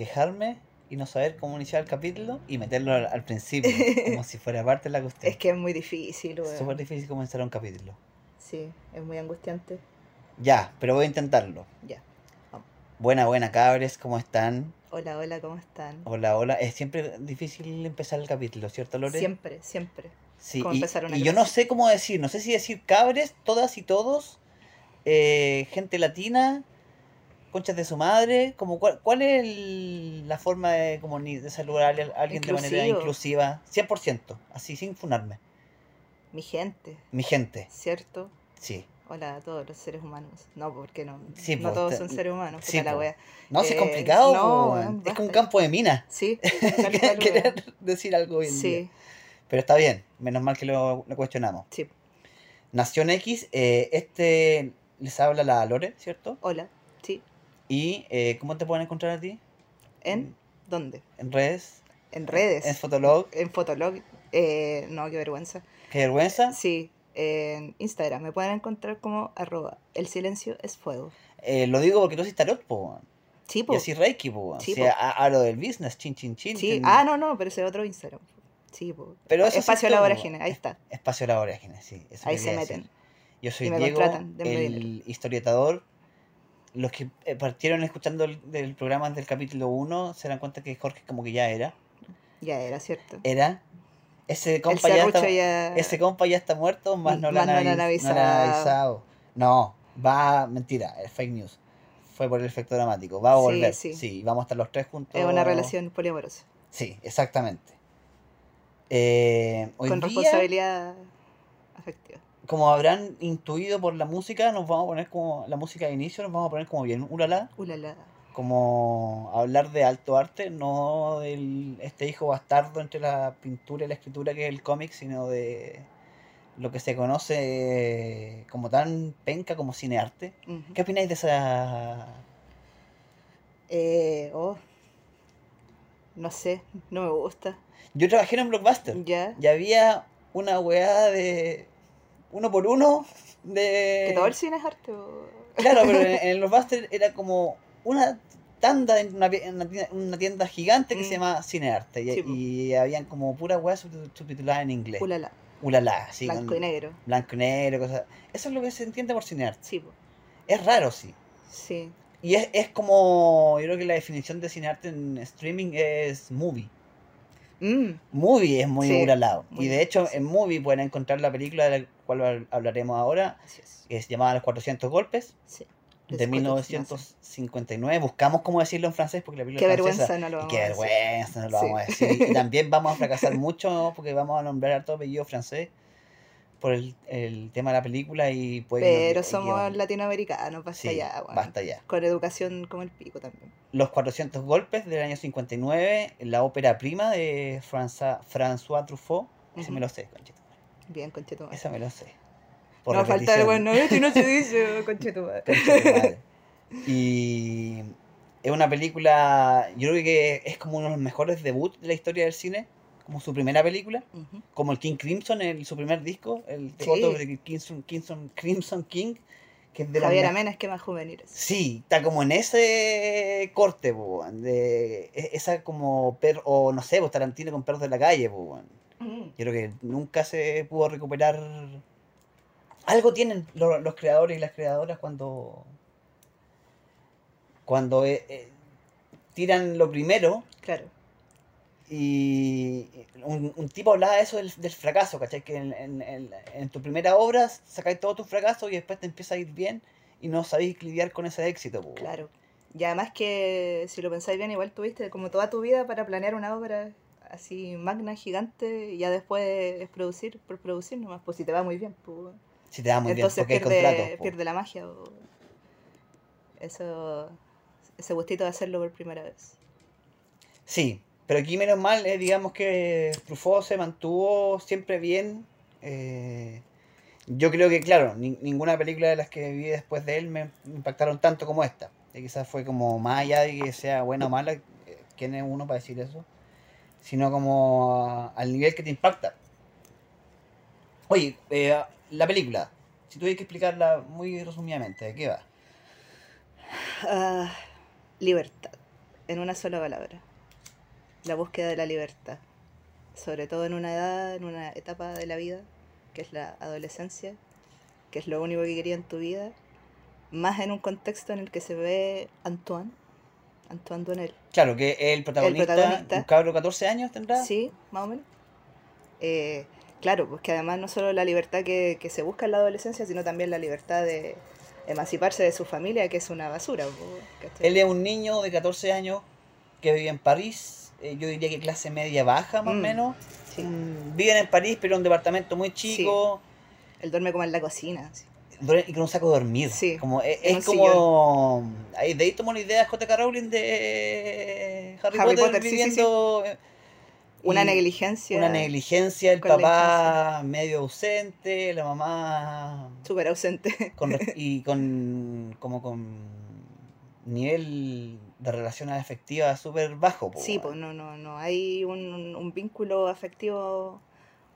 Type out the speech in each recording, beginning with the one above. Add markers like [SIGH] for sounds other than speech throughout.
quejarme y no saber cómo iniciar el capítulo y meterlo al, al principio, [LAUGHS] como si fuera parte de la cuestión. Es que es muy difícil, Es weón. súper difícil comenzar un capítulo. Sí, es muy angustiante. Ya, pero voy a intentarlo. Ya. Buena, buena, cabres, ¿cómo están? Hola, hola, ¿cómo están? Hola, hola. Es siempre difícil empezar el capítulo, ¿cierto, Lore? Siempre, siempre. Sí, como y, empezar una y yo no sé cómo decir, no sé si decir cabres, todas y todos, eh, gente latina, conchas de su madre, como cuál, cuál es el- la forma de, como, ni- de saludar a alguien- de manera inclusiva, 100%, así sin funarme. Mi gente, Mi gente, ¿cierto? sí. Hola a todos los seres humanos. No, porque no, Sí, no po, todos te- son seres humanos. sí, la wea. No, si es Eh, complicado, no, es como un campo de mina. Sí, [LAUGHS] Querer decir algo hoy en día. Sí, Pero está bien, menos mal que lo, lo cuestionamos. sí. Nación X, eh, este les habla la Lore, ¿cierto? Hola. Y eh, ¿cómo te pueden encontrar a ti? ¿En dónde? En redes, En redes. en Fotolog, En Fotolog. Eh, no, qué vergüenza. qué vergüenza. Sí, en Instagram me pueden encontrar como arroba el silencio es fuego. Eh, lo digo porque tú haces tarot, po. Sí, Y po. así Reiki, po. Sí, O sea, po. a, a lo del business, chin, chin, chin. Sí, ah, no, no, pero ese es otro Instagram. Sí, po. Pero eso sí Espacio es todo, Laborágine, ahí está. Espacio la vorágine, sí. eso Ahí se decir. meten. Yo soy y me Diego, el historietador. Los que eh, partieron escuchando el, del programa del capítulo 1 se dan cuenta que Jorge como que ya era. Ya era, ¿cierto? Era. Ese El compa ya está, ya... ese compa ya está muerto, más no, Más le han no han han avisado. No, va, mentira, es fake news. Fue por el efecto dramático. Va a Sí, volver. sí. Sí, vamos a estar los tres juntos. Es una relación poliamorosa. Sí, exactamente. Eh, hoy con día, responsabilidad. Como habrán intuido por la música, nos vamos a poner como la música de inicio, nos vamos a poner como bien ulala, Ulala. como hablar de alto arte, no del este hijo bastardo entre la pintura y la escritura que es el cómic, sino de lo que se conoce como tan penca como cinearte. Ujú. ¿Qué opináis de esa Eh, oh. No sé, no me gusta. Yo trabajé en un blockbuster. Ya. Y había una weá de uno por uno de... Que todo el cine es arte. o- Claro, pero en, [LAUGHS] en los Buster era como una tanda en una, en una tienda, una tienda gigante que Mm. se llama Cinearte. Y, Sí, y habían como pura weá subtitu- subtitulada en inglés. Ulala. Ulala, sí. Blanco con y negro. Blanco y negro, cosas. Eso es lo que se entiende por Cinearte. Sí, po. Es raro, sí. sí. Y es, es como, yo creo que la definición de Cinearte en streaming es movie. Mm, Movie es muy Sí, muy Y de hecho, en Movie pueden encontrar la película de la cual hab- hablaremos ahora, es. que es llamada Los 400 Golpes, Sí. de Los 1959. Buscamos cómo decirlo en francés porque la película Qué es francesa. vergüenza, no lo vamos qué a vergüenza, no lo Sí. vamos a decir. Y también vamos a fracasar [LAUGHS] mucho porque vamos a nombrar harto apellido francés por el, el tema de la película y que Pero somos latinoamericanos, basta Sí, ya, weón. basta ya. Con educación como el pico también. Los 400 golpes del año 59, la ópera prima de Franza- François Truffaut. Ese Ujú. me lo sé, conchito. Bien, conchetumare. Esa me lo sé. No falta el bueno, esto no se dice, [LAUGHS] conchetumare. Concha tu madre. Y es una película, yo creo que es como uno de los mejores debuts de la historia del cine, como su primera película, como el King Crimson, el, su primer disco, el Sí. foto de Crimson, Crimson, Crimson King, que es de Javier me- Amena, esquemas juveniles. Sí, está como en ese corte, weón, de e- esa como perro, o no sé, pues Tarantino con perros de la calle. Yo creo que nunca se pudo recuperar. Algo tienen lo- los, creadores y las creadoras cuando. Cuando eh, eh, tiran lo primero Claro. y un, un tipo hablaba de eso del, del fracaso, ¿cachai? Que en, en- en- en tu primera obra sacáis todos tus fracasos y después te empieza a ir bien y no sabéis lidiar con ese éxito. Claro. Y además que si lo pensáis bien, igual tuviste como toda tu vida para planear una obra así magna, gigante, y ya después es producir por producir nomás, pues si te va muy bien, pues Si te da muy entonces bien, porque hay contratos. pierde, pierde la magia. o- Eso, ese gustito de hacerlo por primera vez. Sí, pero aquí menos mal, eh, digamos que Truffaut se mantuvo siempre bien. eh, yo creo que, claro, ni- ninguna película de las que vi después de él me impactaron tanto como esta. Y quizás fue como más allá de que sea buena o mala, eh, quién es uno para decir eso, sino como al nivel que te impacta. Oye, eh, la película, si tuviera que explicarla muy resumidamente, ¿de qué va? Ah, libertad. en una sola palabra. La búsqueda de la libertad. Sobre todo en una edad, en una etapa de la vida, que es la adolescencia, que es lo único que quería en tu vida. Más en un contexto en el que se ve Antoine, Antoine Duanel. Claro, que el protagonista, protagonista. un cabro de 14 años tendrá. Sí, más o menos. Eh, claro, pues que además no solo la libertad que, que se busca en la adolescencia, sino también la libertad de emanciparse de su familia, que es una basura. ¿cachai? Él es un niño de 14 años que vive en París. eh, yo diría que clase media baja, más o Mm, menos. sí. Mm, Viven en París, pero en un departamento muy chico. Él duerme como en la cocina. así. Y con un saco de dormir. Sí, Como, es, en es como. Ahí de ahí tomó la idea J.K. Rowling de Harry, Harry Potter, Potter, sí, sí, sí. viviendo. eh, Una negligencia. Una negligencia, el papá medio ausente, la mamá Súper ausente. con, [LAUGHS] y con como con nivel de relación afectiva súper bajo. po, Sí, pues no, no, no. Hay un, un vínculo afectivo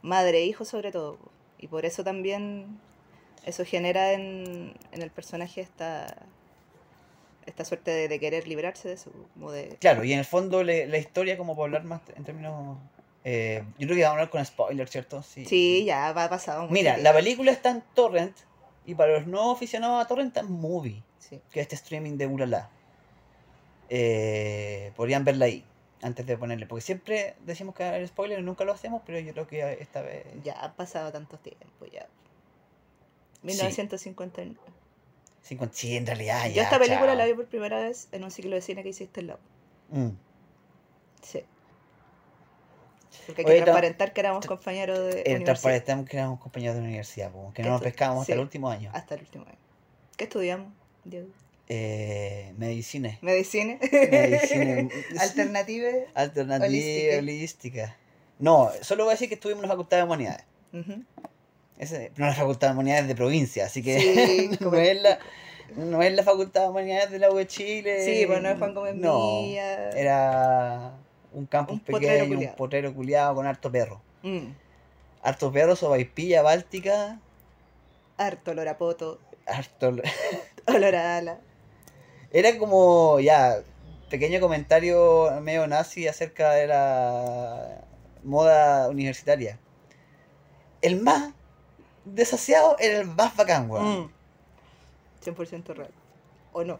madre-hijo sobre todo. po. Y por eso también eso genera en, en el personaje esta, esta suerte de, de querer librarse de eso. Como de, Claro, y en el fondo le- la historia, como para hablar más en términos... eh, yo creo que vamos a hablar con spoilers, ¿cierto? Sí, sí, ya va pasado. Mira, la película está en Torrent, y para los no aficionados a Torrent está en Movie, Sí. que es este streaming de Ulala. Eh, podrían verla ahí, antes de ponerle, porque siempre decimos que el spoiler nunca lo hacemos, pero yo creo que esta vez... Ya ha pasado tanto tiempo, ya. 1959. 50, sí, en realidad Yo ya, esta película chao. la vi por primera vez en un ciclo de cine que hiciste en la. Mm. Sí. Porque hay que ta- transparentar que éramos compañeros de El universidad transparentamos que éramos compañeros de universidad, que no nos pescábamos hasta sí. el último año. hasta el último año. ¿Qué estudiamos, Diego? Eh, medicina. Medicina. Medicina. [LAUGHS] Alternativa. Alternativa Holística. holística. No, solo voy a decir que estuvimos en la Facultad de Humanidades. Ujú. Ese, pero la Facultad de Humanidades de provincia, así que Sí, [LAUGHS] no, es la, no es la Facultad de Humanidades de la U de Chile. Sí, pues no es Juan Gómez No, era un campus Un potrero pequeño, un potrero culiado con harto perro. Mm. Harto perro, sobaipilla báltica, Harto olor a poto, harto... [LAUGHS] olor a ala. Era como, ya, pequeño comentario medio nazi acerca de la moda universitaria. El más desasiado era el más bacán, weón. Mm. 100% real. ¿O no?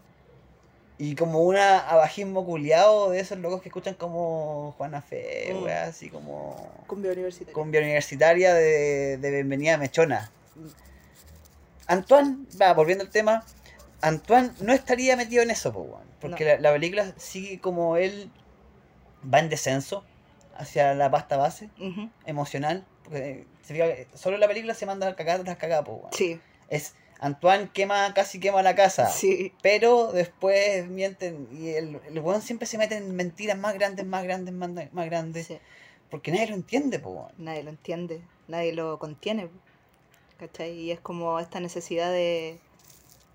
Y como un abajismo culiado de esos locos que escuchan como Juana Fe, Mm. weón, así como Cumbia universitaria. cumbia universitaria de, de bienvenida mechona. Antoine, va, volviendo al tema, Antoine no estaría metido en eso, weón, porque No. la, la película sigue como él va en descenso hacia la pasta base emocional. Porque solo la película se manda a cagar tras cagar, po, weón. Sí, Es Antoine quema, casi quema la casa. sí. Pero después mienten y el, el weón siempre se mete en mentiras más grandes, más grandes, más, más grandes. sí. Porque nadie lo entiende, weón. Nadie lo entiende, nadie lo contiene. ¿Cachai? Y es como esta necesidad de,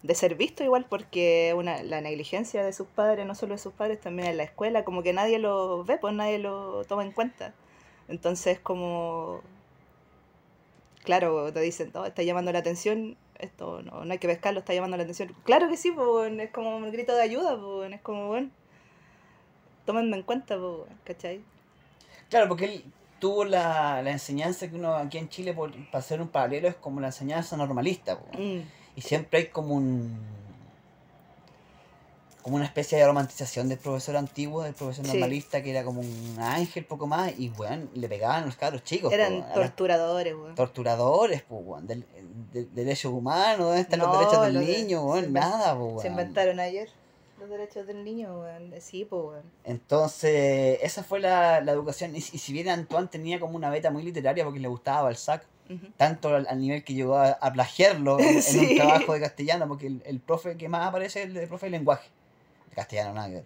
de ser visto igual, porque una, la negligencia de sus padres, no solo de sus padres, también en la escuela, como que nadie lo ve, pues nadie lo toma en cuenta. Entonces como, claro, te dicen, no, está llamando la atención, esto no, no hay que pescarlo, está llamando la atención. Claro que sí, pues es como un grito de ayuda, pues es como, bueno, tómenme en cuenta, pues, ¿cachai? Claro, porque él tuvo la, la enseñanza que uno aquí en Chile, por, para hacer un paralelo, es como la enseñanza normalista. Mm, Y siempre hay como un. Como una especie de romantización del profesor antiguo, del profesor Sí. normalista, que era como un ángel, poco más, y weón, le pegaban a los cabros chicos. Eran torturadores, weón. torturadores, pues, weón, del, del- derechos humanos, ¿dónde están No, los derechos del los niño, weón? Nada, pues. Se inventaron ayer los derechos del niño, weón. Sí, pues, weón. Entonces, esa fue la, la educación. Y, y si bien Antoine tenía como una beta muy literaria porque le gustaba Balzac, tanto al, al nivel que llegó a, a plagiarlo en, en un [LAUGHS] Sí. trabajo de castellano, porque el, el profe que más aparece es el de profe de lenguaje. Castellano, nada que ver.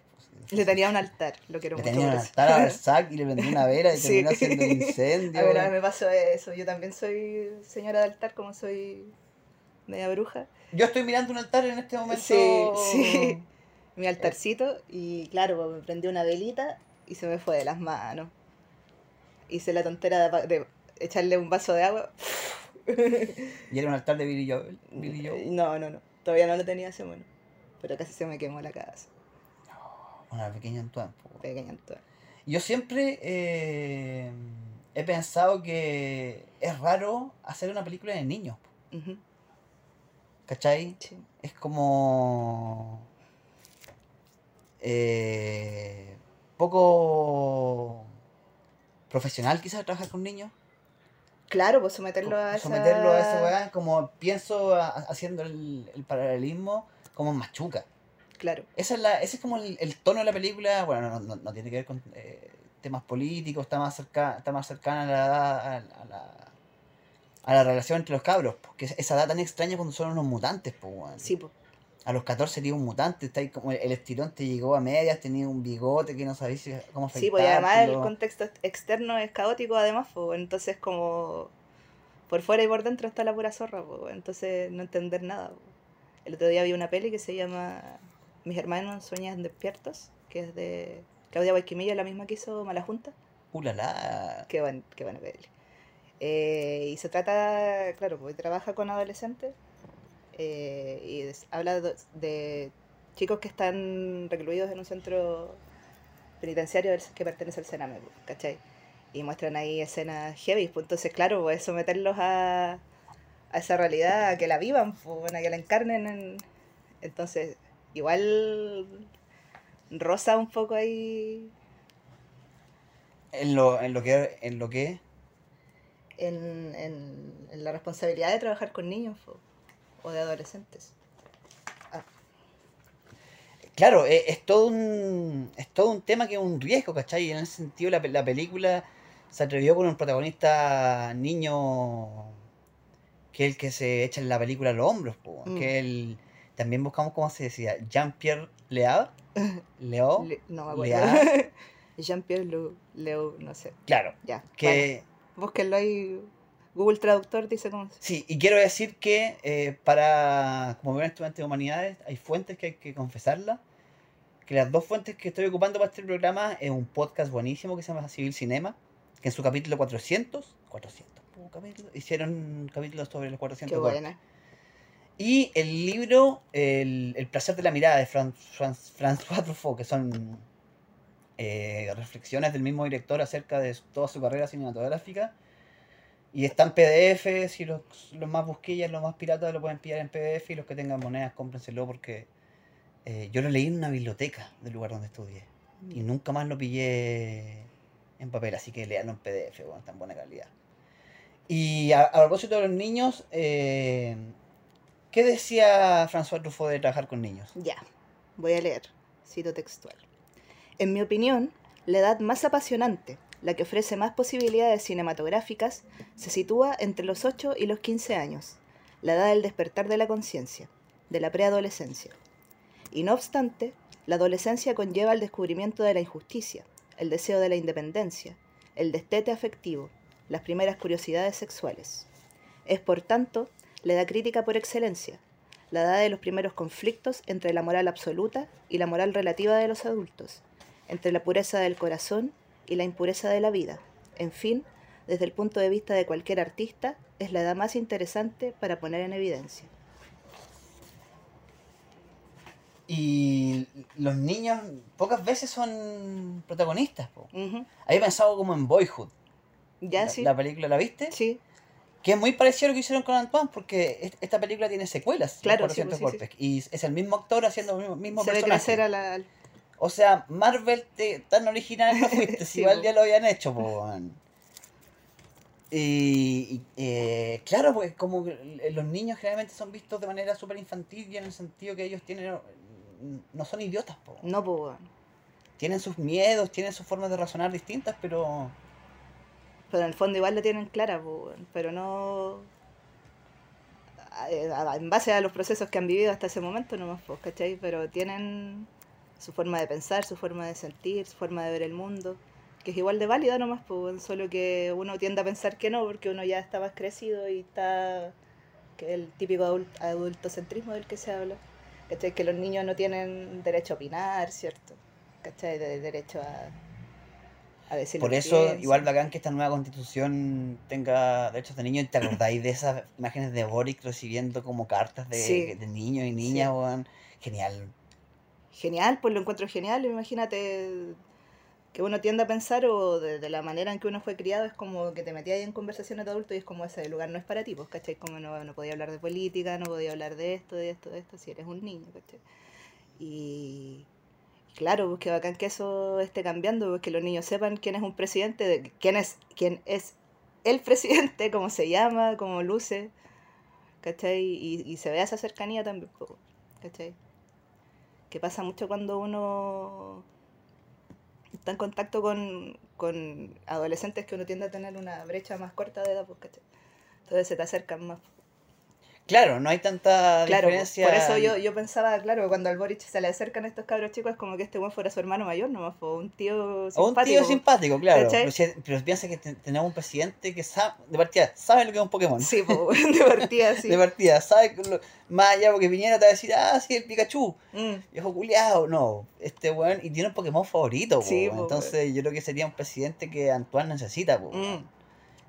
Le tenía un altar, lo quiero Le mucho. tenía un altar a [LAUGHS] y le prendió una vela y Sí. terminó haciendo un [LAUGHS] incendio. A ver, a mí me pasó eso. Yo también soy señora de altar, como soy media bruja. Yo estoy mirando un altar en este momento. Sí, sí. [LAUGHS] Mi altarcito, y claro, me prendí una velita y se me fue de las manos. Hice la tontera de, de echarle un vaso de agua. Y era un altar de Billy Joel. Billy Joel. No, no, no. Todavía no lo tenía ese mono. Pero casi se me quemó la casa. Una pequeña Antoine. po. Pequeña Antoine. Yo siempre eh, he pensado que es raro hacer una película de niños. Ujú, ¿Cachai? sí. Es como... eh, poco profesional quizás trabajar con niños. Claro, pues someterlo a esa... Someterlo a esa weá, como pienso a- haciendo el, el paralelismo como en machuca. Claro. Esa es la, ese es como el, el tono de la película, bueno, no, no- no tiene que ver con eh, temas políticos, está más cerca, está más cercana a la, a, a la, a la relación entre los cabros, porque esa edad tan extraña cuando son unos mutantes, pues. Sí, pues. A los 14 sería un mutante, está ahí como el, estirón te llegó a medias, tenía un bigote que no sabías cómo Sí, pues y además el contexto ex- externo es caótico además, pues entonces como por fuera y por dentro está la pura zorra, pues entonces no entender nada. El otro día vi una peli que se llama Mis hermanos sueñan despiertos, que es de Claudia Guayquimilla, la misma que hizo Mala Junta. Uh, la, la. Qué, buen, qué buena peli. Eh, y se trata, claro, pues trabaja con adolescentes eh, y des- habla de, de chicos que están recluidos en un centro penitenciario que pertenece al Sename, pues, ¿cachai? Y muestran ahí escenas heavy, pues entonces, claro, pues someterlos a, a esa realidad, a que la vivan, pues, a que la encarnen. en- Entonces, igual rosa un poco ahí En lo, en lo que en lo que en, en, en la responsabilidad de trabajar con niños o de adolescentes. Claro, e- es, todo un es todo un tema que es un riesgo, ¿cachai? Y en ese sentido la, la película se atrevió con un protagonista niño que es el que se echa en la película los hombros, po, Mm. que el también buscamos cómo se decía, Jean-Pierre Leab, Leo, [LAUGHS] Le- no me acuerdo. [LAUGHS] Jean-Pierre Leu, no sé. claro, Ya. bueno, que búsquenlo ahí. Google Traductor dice cómo se sí, y quiero decir que eh, para como buen estudiante de humanidades hay fuentes que hay que confesarlas, que las dos fuentes que estoy ocupando para este programa es un podcast buenísimo que se llama Civil Cinema, que en su capítulo 400, 400 po, capítulo, hicieron capítulos sobre los 400 Qué buena. Y el libro El, El placer de la mirada de Fran- Fran- François Truffaut, que son eh, reflexiones del mismo director acerca de toda su carrera cinematográfica. Y están PDF, si los, los más busquillas, los más piratas lo pueden pillar en PDF y los que tengan monedas cómprenselo porque eh, yo lo leí en una biblioteca del lugar donde estudié y nunca más lo pillé en papel, así que leanlo en PDF, bueno, está en buena calidad. Y a, a propósito de los niños, eh, ¿qué decía François Truffaut de trabajar con niños? Ya, voy a leer, cito textual. En mi opinión, la edad más apasionante, la que ofrece más posibilidades cinematográficas, se sitúa entre los 8 y los 15 años, la edad del despertar de la conciencia, de la preadolescencia. Y no obstante, la adolescencia conlleva el descubrimiento de la injusticia, el deseo de la independencia, el destete afectivo, las primeras curiosidades sexuales. Es, por tanto, la edad crítica por excelencia, la edad de los primeros conflictos entre la moral absoluta y la moral relativa de los adultos, entre la pureza del corazón y la impureza de la vida. En fin, desde el punto de vista de cualquier artista, es la edad más interesante para poner en evidencia. Y los niños pocas veces son protagonistas. po. Ujú. Había pensado como en Boyhood. ¿Ya la, sí? la película, ¿la viste? Sí, Que es muy parecido a lo que hicieron con Antoine, porque es- esta película tiene secuelas. Claro, sí, 400 sí, golpes. Y es el mismo actor haciendo el mismo, mismo se personaje. a la... O sea, Marvel te- tan original no [LAUGHS] fuiste, si igual po. ya lo habían hecho, po. Y, y, eh, claro, pues como los niños generalmente son vistos de manera súper infantil y en el sentido que ellos tienen no son idiotas, po. No, weón. tienen sus miedos, tienen sus formas de razonar distintas, pero Pero en el fondo igual la tienen clara, pero no... En base a los procesos que han vivido hasta ese momento nomás, pues, ¿cachai? Pero tienen su forma de pensar, su forma de sentir, su forma de ver el mundo, que es igual de válida nomás, pues, solo que uno tiende a pensar que no, porque uno ya está más crecido y está... que el típico adul- adultocentrismo del que se habla. ¿Cachai? Que los niños no tienen derecho a opinar, ¿cierto? ¿Cachai? De, derecho a, por eso igual bacán que esta nueva constitución tenga derechos de niños. ¿Te acordáis de esas imágenes de Boric recibiendo como cartas de, Sí. de niños y niñas, Sí. Genial. genial, pues lo encuentro genial. Imagínate que uno tiende a pensar o de, de la manera en que uno fue criado es como que te metías ahí en conversaciones de adultos y es como ese lugar no es para ti, pues, ¿cachai? Como no, no podía hablar de política, no podía hablar de esto, de esto, de esto, si eres un niño, ¿cachai? Y claro, pues que bacán que eso esté cambiando, pues que los niños sepan quién es un presidente, de, quién es, quién es el [LAUGHS] presidente, cómo se llama, cómo luce, ¿cachai? Y, y se vea esa cercanía también, pues, ¿cachai? Que pasa mucho cuando uno está en contacto con, con adolescentes que uno tiende a tener una brecha más corta de edad, pues, ¿cachai? Entonces se te acercan más. Claro, no hay tanta Claro, diferencia. por eso yo, yo pensaba, claro, cuando al Boric se le acercan estos cabros chicos, es como que este buen fuera su hermano mayor, nomás fue un tío simpático. O un tío simpático, claro. Pero, si- pero piensa que te- tenemos un presidente que sabe, de partida, sabe lo que es un Pokémon. Sí, pues, [LAUGHS] de partida, [LAUGHS] sí. De partida, sabe lo- más allá porque Piñera te va a decir, ah, sí, el Pikachu, Mm, viejo culiado. No, este weón, y tiene un Pokémon favorito, po, Sí, po, Entonces yo creo que sería un presidente que Antoine necesita, po, mm.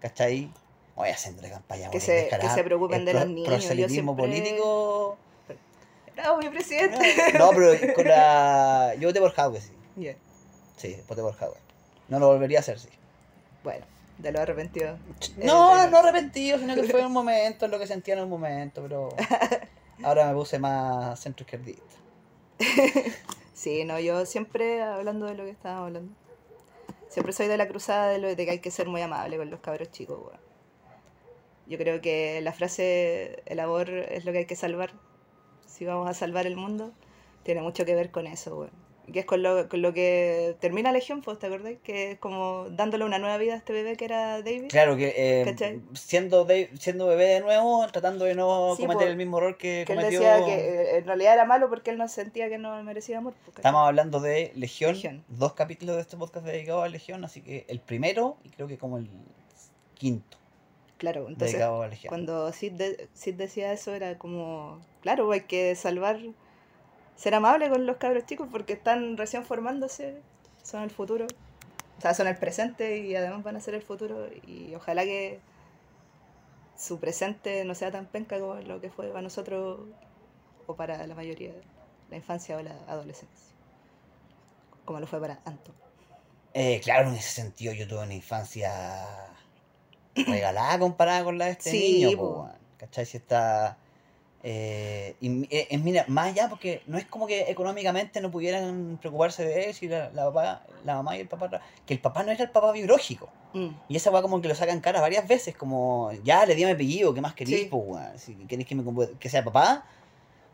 ¿cachai? Oye, haciéndole campaña, Que se- que se preocupen de pro- los niños, Proselitismo siempre- político. Bravo, mi presidente. No, pero con la. Yo voté por Jadwe, sí. Ya, Sí, voté por Jadwe. No lo volvería a hacer, sí. Bueno, de lo arrepentido. No, no arrepentido, sino que fue en un momento, en lo que sentía en un momento, pero [LAUGHS] ahora me puse más centro izquierdista. [LAUGHS] Sí, no, yo siempre, hablando de lo que estábamos hablando, siempre soy de la cruzada de lo de que hay que ser muy amable con los cabros chicos, weón. Yo creo que la frase, el amor es lo que hay que salvar, si vamos a salvar el mundo, tiene mucho que ver con eso, weón. Y Que es con lo, con lo que termina Legión, pues, ¿te acordás? Que es como dándole una nueva vida a este bebé que era David. Claro que eh, siendo, de- siendo bebé de nuevo, tratando de no Sí, cometer po. el mismo error que, Que él cometió. decía que eh, en realidad era malo porque él no sentía que no merecía amor. pues. Estamos hablando de Legión, Legión. dos capítulos de este podcast dedicados a Legión, así que el primero y creo que como el quinto Claro, entonces. Cuando Sid, de- Sid decía eso era como, claro, hay que salvar, ser amable con los cabros chicos porque están recién formándose, son el futuro, o sea, son el presente y además van a ser el futuro y ojalá que su presente no sea tan penca como lo que fue para nosotros o para la mayoría, la infancia o la adolescencia, como lo fue para Anton. Eh, claro, en ese sentido yo tuve una infancia regalada comparada con la de este Sí, niño, po. ¿cachai? Si está... Eh, y eh, mira, más allá porque no es como que económicamente no pudieran preocuparse de él, si la, la, papá, la mamá y el papá, que el papá no era el papá biológico. Mm, Y esa weá como que lo sacan cara varias veces, como, ya le di mi apellido, ¿qué más querís, Sí. po? Si queréis que, me, que sea papá,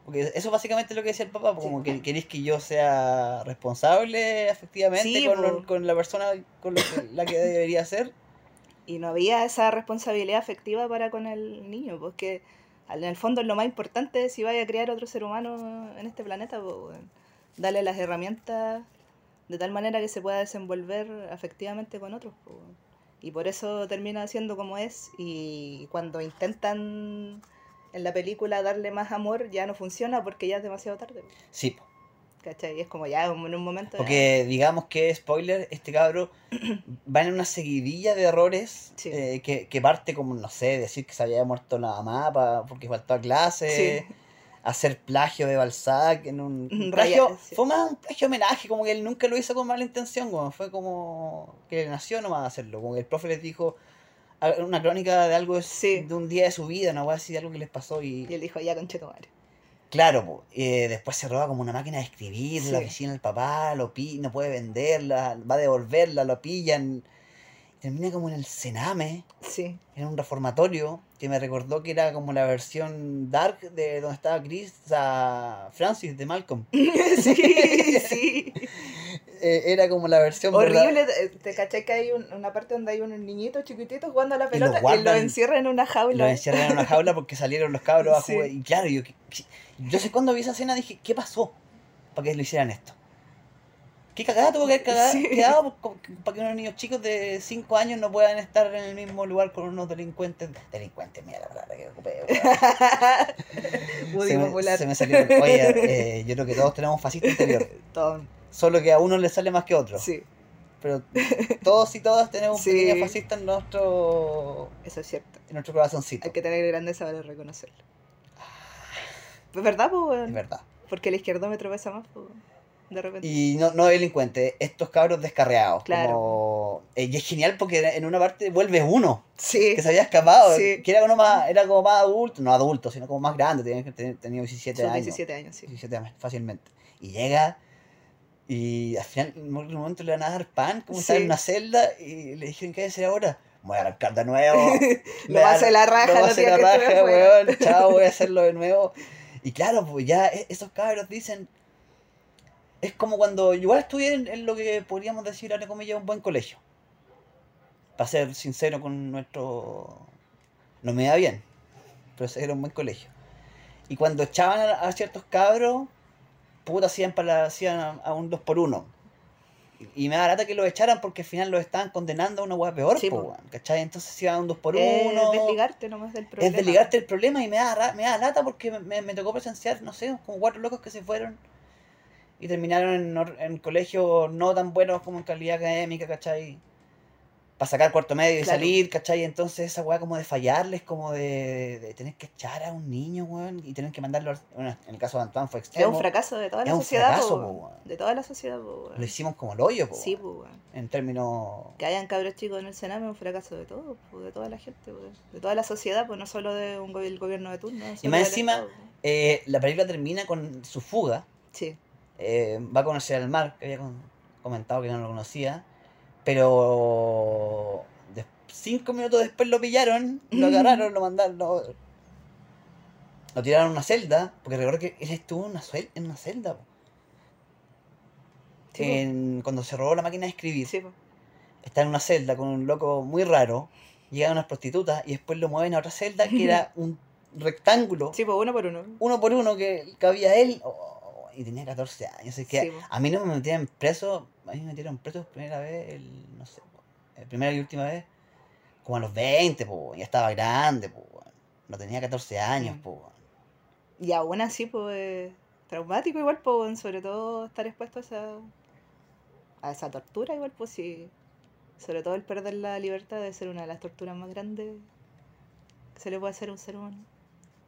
porque eso básicamente es lo que decía el papá, como que queréis que yo sea responsable efectivamente Sí, con, lo- con la persona con lo que- la que debería ser. Y no había esa responsabilidad afectiva para con el niño, porque al- en el fondo es lo más importante si vaya a crear otro ser humano en este planeta, pues, darle las herramientas de tal manera que se pueda desenvolver afectivamente con otros. pues. Y por eso termina siendo como es, y cuando intentan en la película darle más amor, ya no funciona porque ya es demasiado tarde. pues, Sí. ¿Cachai? Y es como ya en un momento... porque digamos que, spoiler, este cabro va en una seguidilla de errores Sí. eh, que, que parte como, no sé, decir que se había muerto la mamá pa- porque faltó a clase. Sí. hacer plagio de Balzac en un un Raya- plagio, sí. fue más un plagio homenaje, como que él nunca lo hizo con mala intención, como fue como que le nació nomás hacerlo, como que el profe les dijo a- una crónica de algo de, Sí. de un día de su vida, una así de algo que les pasó y, Y él dijo, ya, conchetumare. Claro, eh, después se roba como una máquina de escribir, la Sí. vecina del papá, lo pi no puede venderla, va a devolverla, lo pillan, termina como en el cename, Sí. en un reformatorio que me recordó que era como la versión dark de donde estaba Chris, sea, Francis de Malcolm. [LAUGHS] sí, sí. [LAUGHS] Eh, era como la versión Horrible, te- te caché que hay un- una parte donde hay unos niñitos chiquititos jugando a la Y pelota y guardan. encierran en una jaula. Lo encierran en una jaula porque salieron los cabros a Sí. jugar. Y claro, yo, yo sé cuando vi esa escena dije, ¿qué pasó para que lo hicieran esto? ¿Qué cagada tuvo que haber Sí. quedado para que unos niños chicos de 5 años no puedan estar en el mismo lugar con unos delincuentes? Delincuentes, mira la palabra que ocupé. [LAUGHS] se, me, se me salió. Oye, eh, yo creo que todos tenemos fascista interior. Tom, Solo que a uno le sale más que a otro. Sí, Pero todos y todas tenemos un Sí. pequeño fascista en nuestro, eso es cierto. en nuestro corazoncito. Hay que tener grandeza para reconocerlo. ¿Es verdad, pues, Es verdad. Porque el izquierdómetro pesa más, pues. de repente. Y no, no delincuentes, estos cabros descarriados. Claro. Como, eh, y es genial porque en una parte vuelve uno Sí. que se había escapado, Sí. que era como más, era como más adulto, no adulto, sino como más grande, tenía, tenía 17 Sus años. 17 años, sí. 17 años, fácilmente. Y llega y al final, en un momento le van a dar pan, como estaba en Sí. una celda, y le dijeron, ¿qué hacer ahora? Voy a arrancar de nuevo. [LAUGHS] Lo va a hacer la raja, Lo va a hacer la raja, weón. Chao, voy a [LAUGHS] hacerlo de nuevo. Y claro, pues ya e- esos cabros dicen. Es como cuando igual estudié en, en lo que podríamos decir, ahora comillas, un buen colegio. Para ser sincero con nuestro. No me da bien, pero era un buen colegio. Y cuando echaban a, a ciertos cabros, puta, hacían, para, hacían a, a un 2 por 1 Y me da lata que los echaran porque al final los estaban condenando a una hueá peor, Sí, po, ¿cachai? Entonces iban a un 2 por Es 1 desligarte nomás del problema. es desligarte el problema y me da, me da lata porque me, me- tocó presenciar, no sé, como cuatro locos que se fueron y terminaron en, en colegios no tan buenos como en calidad académica, ¿cachai? Para sacar cuarto medio y Claro. salir, ¿cachai? Entonces esa weá como de fallarles, como de, de tener que echar a un niño, weón, y tener que mandarlo, bueno, en el caso de Antoine fue Es extremo, un fracaso de toda Es la un sociedad, fracaso, po, weón. weón. De toda la sociedad, po, weón. lo hicimos como el hoyo, po, Sí, weón, po, weón. en términos... Que hayan cabros chicos en el Sename es un fracaso de todo, po, de toda la gente, po, de toda la sociedad, pues no solo de un el gobierno de turno. sino más encima- Estado. Eh, la película termina con su fuga, Sí, eh, va a conocer al mar, que había comentado que no lo conocía, pero cinco minutos después lo pillaron, lo agarraron, lo mandaron, lo, lo tiraron a una celda, porque recuerdo que él estuvo en una, en una celda. Sí. En- cuando se robó la máquina de escribir, sí, está en una celda con un loco muy raro, llegan unas prostitutas y después lo mueven a otra celda que era [LAUGHS] un rectángulo, Sí, pues uno por uno. uno por uno que cabía él, oh, y tenía 14 años, es que Sí, a mí no me metían preso, a mí me metieron preso primera vez, el, no sé, po, eh, primera y última vez, como a los 20, po, ya estaba grande, po, no tenía 14 años, Mm. po. Y aún así, pues, eh, traumático igual, pues, sobre todo estar expuesto a esa, a esa tortura igual, pues sí. Sobre todo el perder la libertad debe ser una de las torturas más grandes que se le puede hacer a un ser humano,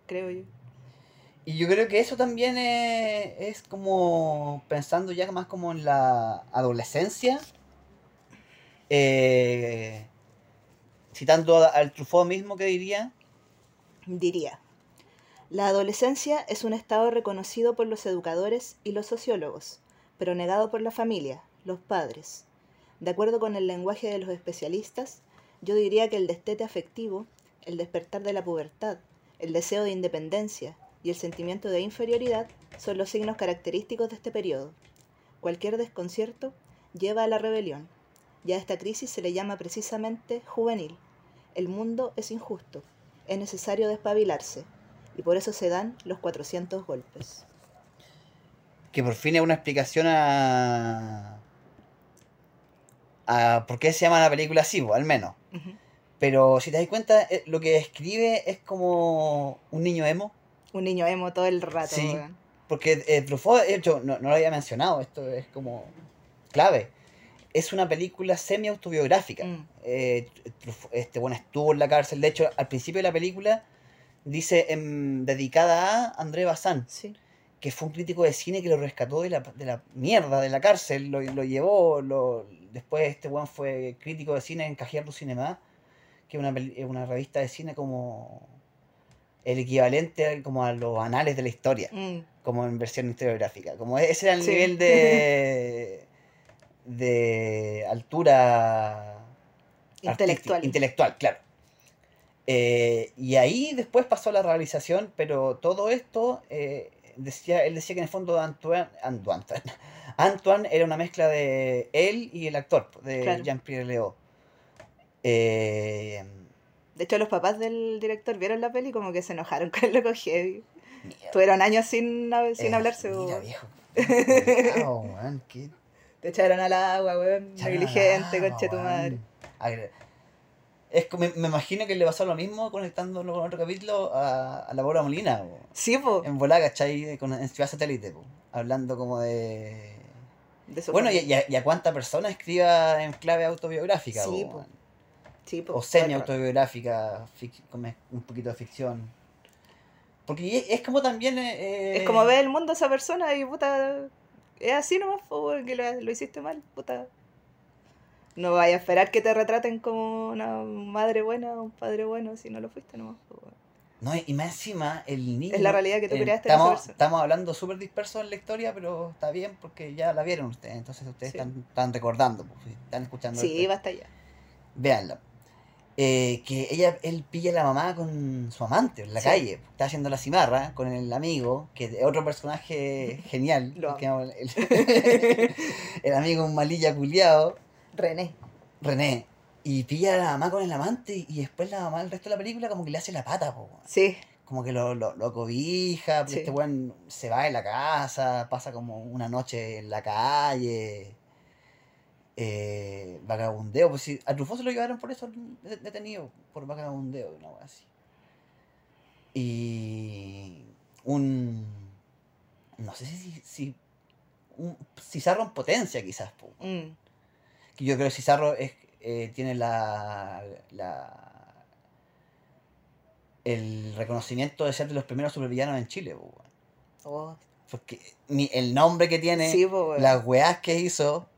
creo yo. Y yo creo que eso también es, es como pensando ya más como en la adolescencia, eh, citando al Truffaut mismo que diría, Diría, la adolescencia es un estado reconocido por los educadores y los sociólogos, pero negado por la familia, los padres. De acuerdo con el lenguaje de los especialistas, yo diría que el destete afectivo, el despertar de la pubertad, el deseo de independencia y el sentimiento de inferioridad son los signos característicos de este periodo. Cualquier desconcierto lleva a la rebelión, y a esta crisis se le llama precisamente juvenil. El mundo es injusto, es necesario despabilarse, y por eso se dan los 400 golpes. que por fin es una explicación a, a por qué se llama la película así, al menos. Pero si te das cuenta, eh, lo que escribe es como un niño emo. Un niño emo todo el rato, Sí. Porque eh, Truffaut, de hecho, no, no lo había mencionado, esto es como clave. Es una película semi-autobiográfica. Mm. Eh, este bueno estuvo en la cárcel. De hecho, al principio de la película dice em, dedicada a André Bazin, Sí. que fue un crítico de cine que lo rescató de la, de la mierda, de la cárcel, lo, lo llevó, lo, después este weón fue crítico de cine en Cahiers du Cinema, que es una, una revista de cine como el equivalente como a los anales de la historia Mm. como en versión historiográfica. Como ese era el Sí. nivel de de altura Intelectual. intelectual, claro. Eh, y ahí después pasó la realización, pero todo esto eh, decía, él decía que en el fondo Antoine, Antoine, [LAUGHS] Antoine era una mezcla de él y el actor, de Claro. Jean-Pierre Léaud. Eh, De hecho, los papás del director vieron la peli y como que se enojaron [LAUGHS] con el loco heavy. mierda, Tuvieron años sin, sin eh, hablarse, mira, viejo. [LAUGHS] qué Te echaron al agua, weón. Negligente, conche tu madre. Agre- Es como, me, me imagino que le pasó lo mismo conectándolo con otro capítulo a, a la Bora Molina, po. Sí, po. en volá, ¿cachai? Con, en Ciudad Satélite, po. hablando como de... De Bueno, y, a, y a cuánta persona escriba en clave autobiográfica, Sí, po. Sí, o semi-autobiográfica, fic- con un poquito de ficción. Porque es, es como también... eh, Es como ver el mundo a esa persona y puta. Es así nomás, que lo, lo hiciste mal, puta. No vaya a esperar que te retraten como una madre buena o un padre bueno si no lo fuiste nomás. No, y más encima, el niño. Es la realidad que tú eh, creaste en Estamos, estamos hablando súper dispersos en la historia, pero está bien porque ya la vieron ustedes. Entonces ustedes Sí. están, están recordando, están escuchando. Sí, basta ya. Véanla. Eh, que ella, él pilla a la mamá con su amante en la Sí. calle. Está haciendo la cimarra con el amigo, que es otro personaje [LAUGHS] genial. Lo que el, [LAUGHS] el amigo un malilla culiado, René. René. Y pilla a la mamá con el amante y después la mamá el resto de la película como que le hace la pata, po. Sí, como que lo, lo, lo cobija, Sí. este weón se va de la casa, pasa como una noche en la calle, eh, vagabundeo, pues sí, a Truffaut se lo llevaron por eso de- detenido, por vagabundeo, una wea así. Y un, no sé si, si un Cizarro en potencia quizás, mm, que yo creo que Cizarro es, eh, tiene la, la el reconocimiento de ser de los primeros supervillanos en Chile, po, oh, porque ni el nombre que tiene, sí, po, las weás que hizo,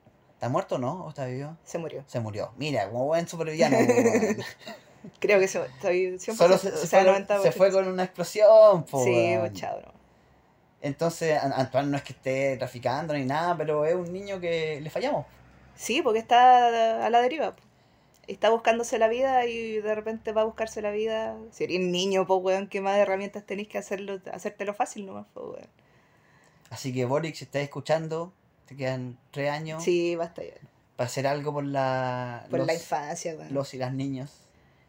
¿está muerto o no? ¿O está vivo? Se murió. Se murió. Mira, como buen supervillano, po. [LAUGHS] Creo que se, estoy 100%, Solo se, fue, con- 90%. se fue con una explosión, po, Sí, chao. Entonces, An- Antoine no es que esté traficando ni nada, pero es un niño que le fallamos. Sí, porque está a la deriva. po. Está buscándose la vida y de repente va a buscarse la vida. Si eres niño, pues, weón, ¿qué más herramientas tenéis que hacerlo, hacértelo fácil nomás, pues, weón? Así que, Boric, si estás escuchando, te quedan tres años Sí, basta ya. para hacer algo por la, Por los, la infancia, weón. los y las niños.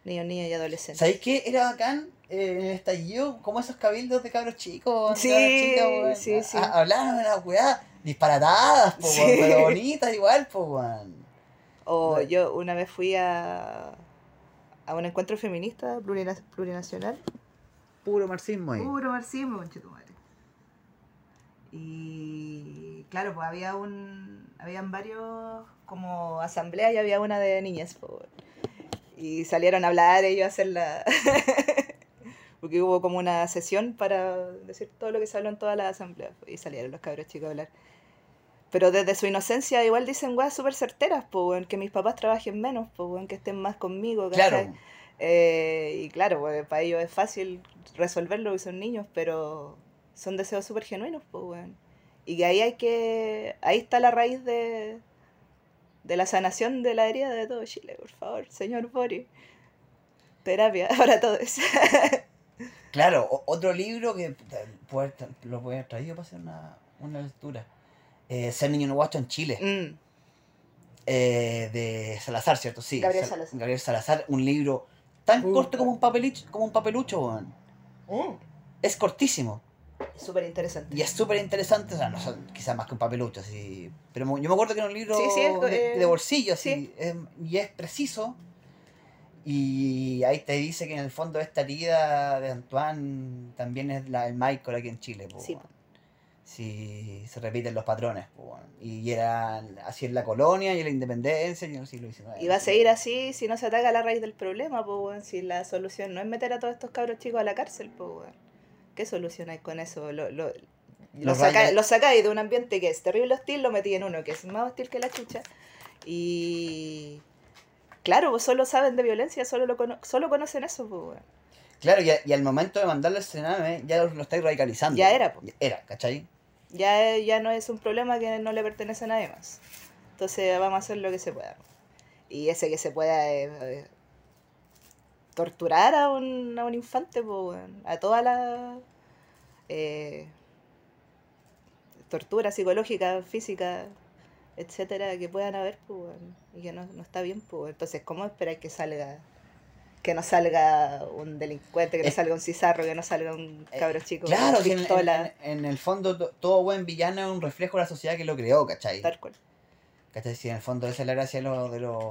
Niños, niñas y adolescentes. ¿Sabéis qué? Era bacán eh, en el estallido, como esos cabildos de cabros chicos, Sí, chicas, sí, sí. A- Hablaban de las weas disparatadas, po, Sí. pero bonitas igual, po. O No. yo una vez fui a, a un encuentro feminista plurina- plurinacional. Puro marxismo ahí. Puro marxismo, conchetumare. Y claro, pues había un. Habían varios como asambleas y había una de niñas. po, y salieron a hablar ellos a hacer la. [LAUGHS] Porque hubo como una sesión para decir todo lo que se habló en todas las asambleas. Y salieron los cabros chicos a hablar. Pero desde su inocencia igual dicen weas súper certeras, weón, que mis papás trabajen menos, weón, que estén más conmigo, ¿cachai? Claro, Eh, y claro, pues, para ellos es fácil resolverlo porque son niños, pero son deseos súper genuinos, pues, weón. Y que ahí hay que. Ahí está la raíz de, de la sanación de la herida de todo Chile, por favor, señor Boris. Terapia [LAUGHS] para todos. claro, otro libro que puede lo puede haber traído para hacer una, una lectura. Eh, Ser niño no guacho en Chile. Mm, eh, de Salazar, ¿cierto? Sí. Gabriel Sal- Salazar. Gabriel Salazar, un libro tan Uh, corto como un, papelucho, como un papelucho, weón. Es cortísimo. Súper interesante. Y es súper interesante, o sea, no son quizás más que un papelucho, así. Pero yo me acuerdo que era un libro Sí, sí, es- de, eh, de bolsillo, así. sí. es- y es preciso. Y ahí te dice que en el fondo esta herida de Antoine también es la del Michael aquí en Chile, po, Sí. Si se repiten los patrones, po. Y era así en la colonia y en la independencia y en el siglo XIX. Y va a seguir así si no se ataca la raíz del problema, pues, weón. Si la solución no es meter a todos estos cabros chicos a la cárcel, pues, weón. ¿Qué solución hay con eso? Lo, lo, lo, saca- sacáis de un ambiente que es terrible hostil, lo metí en uno que es más hostil que la chucha. Y. Claro, pues solo saben de violencia, solo, lo cono- solo conocen eso, pues. Claro, y, a- y al momento de mandarle al Sename ya lo, lo estáis radicalizando. Ya era, po. Era, ¿cachai? Ya, ya no es un problema que no le pertenece a nadie más. Entonces vamos a hacer lo que se pueda. Y ese que se pueda es, eh, torturar a un, a un infante, weón. a toda la eh, tortura psicológica, física, etcétera, que puedan haber, weón. y que no, no está bien, pues. Entonces, ¿cómo esperar que salga que no salga un delincuente, que no Es- salga un cizarro, que no salga un Eh, cabro chico Claro, con que en, en- en el fondo to- todo buen villano es un reflejo de la sociedad que lo creó, ¿cachai? Tal cual. ¿Cachai? Si en el fondo esa es la gracia de los de los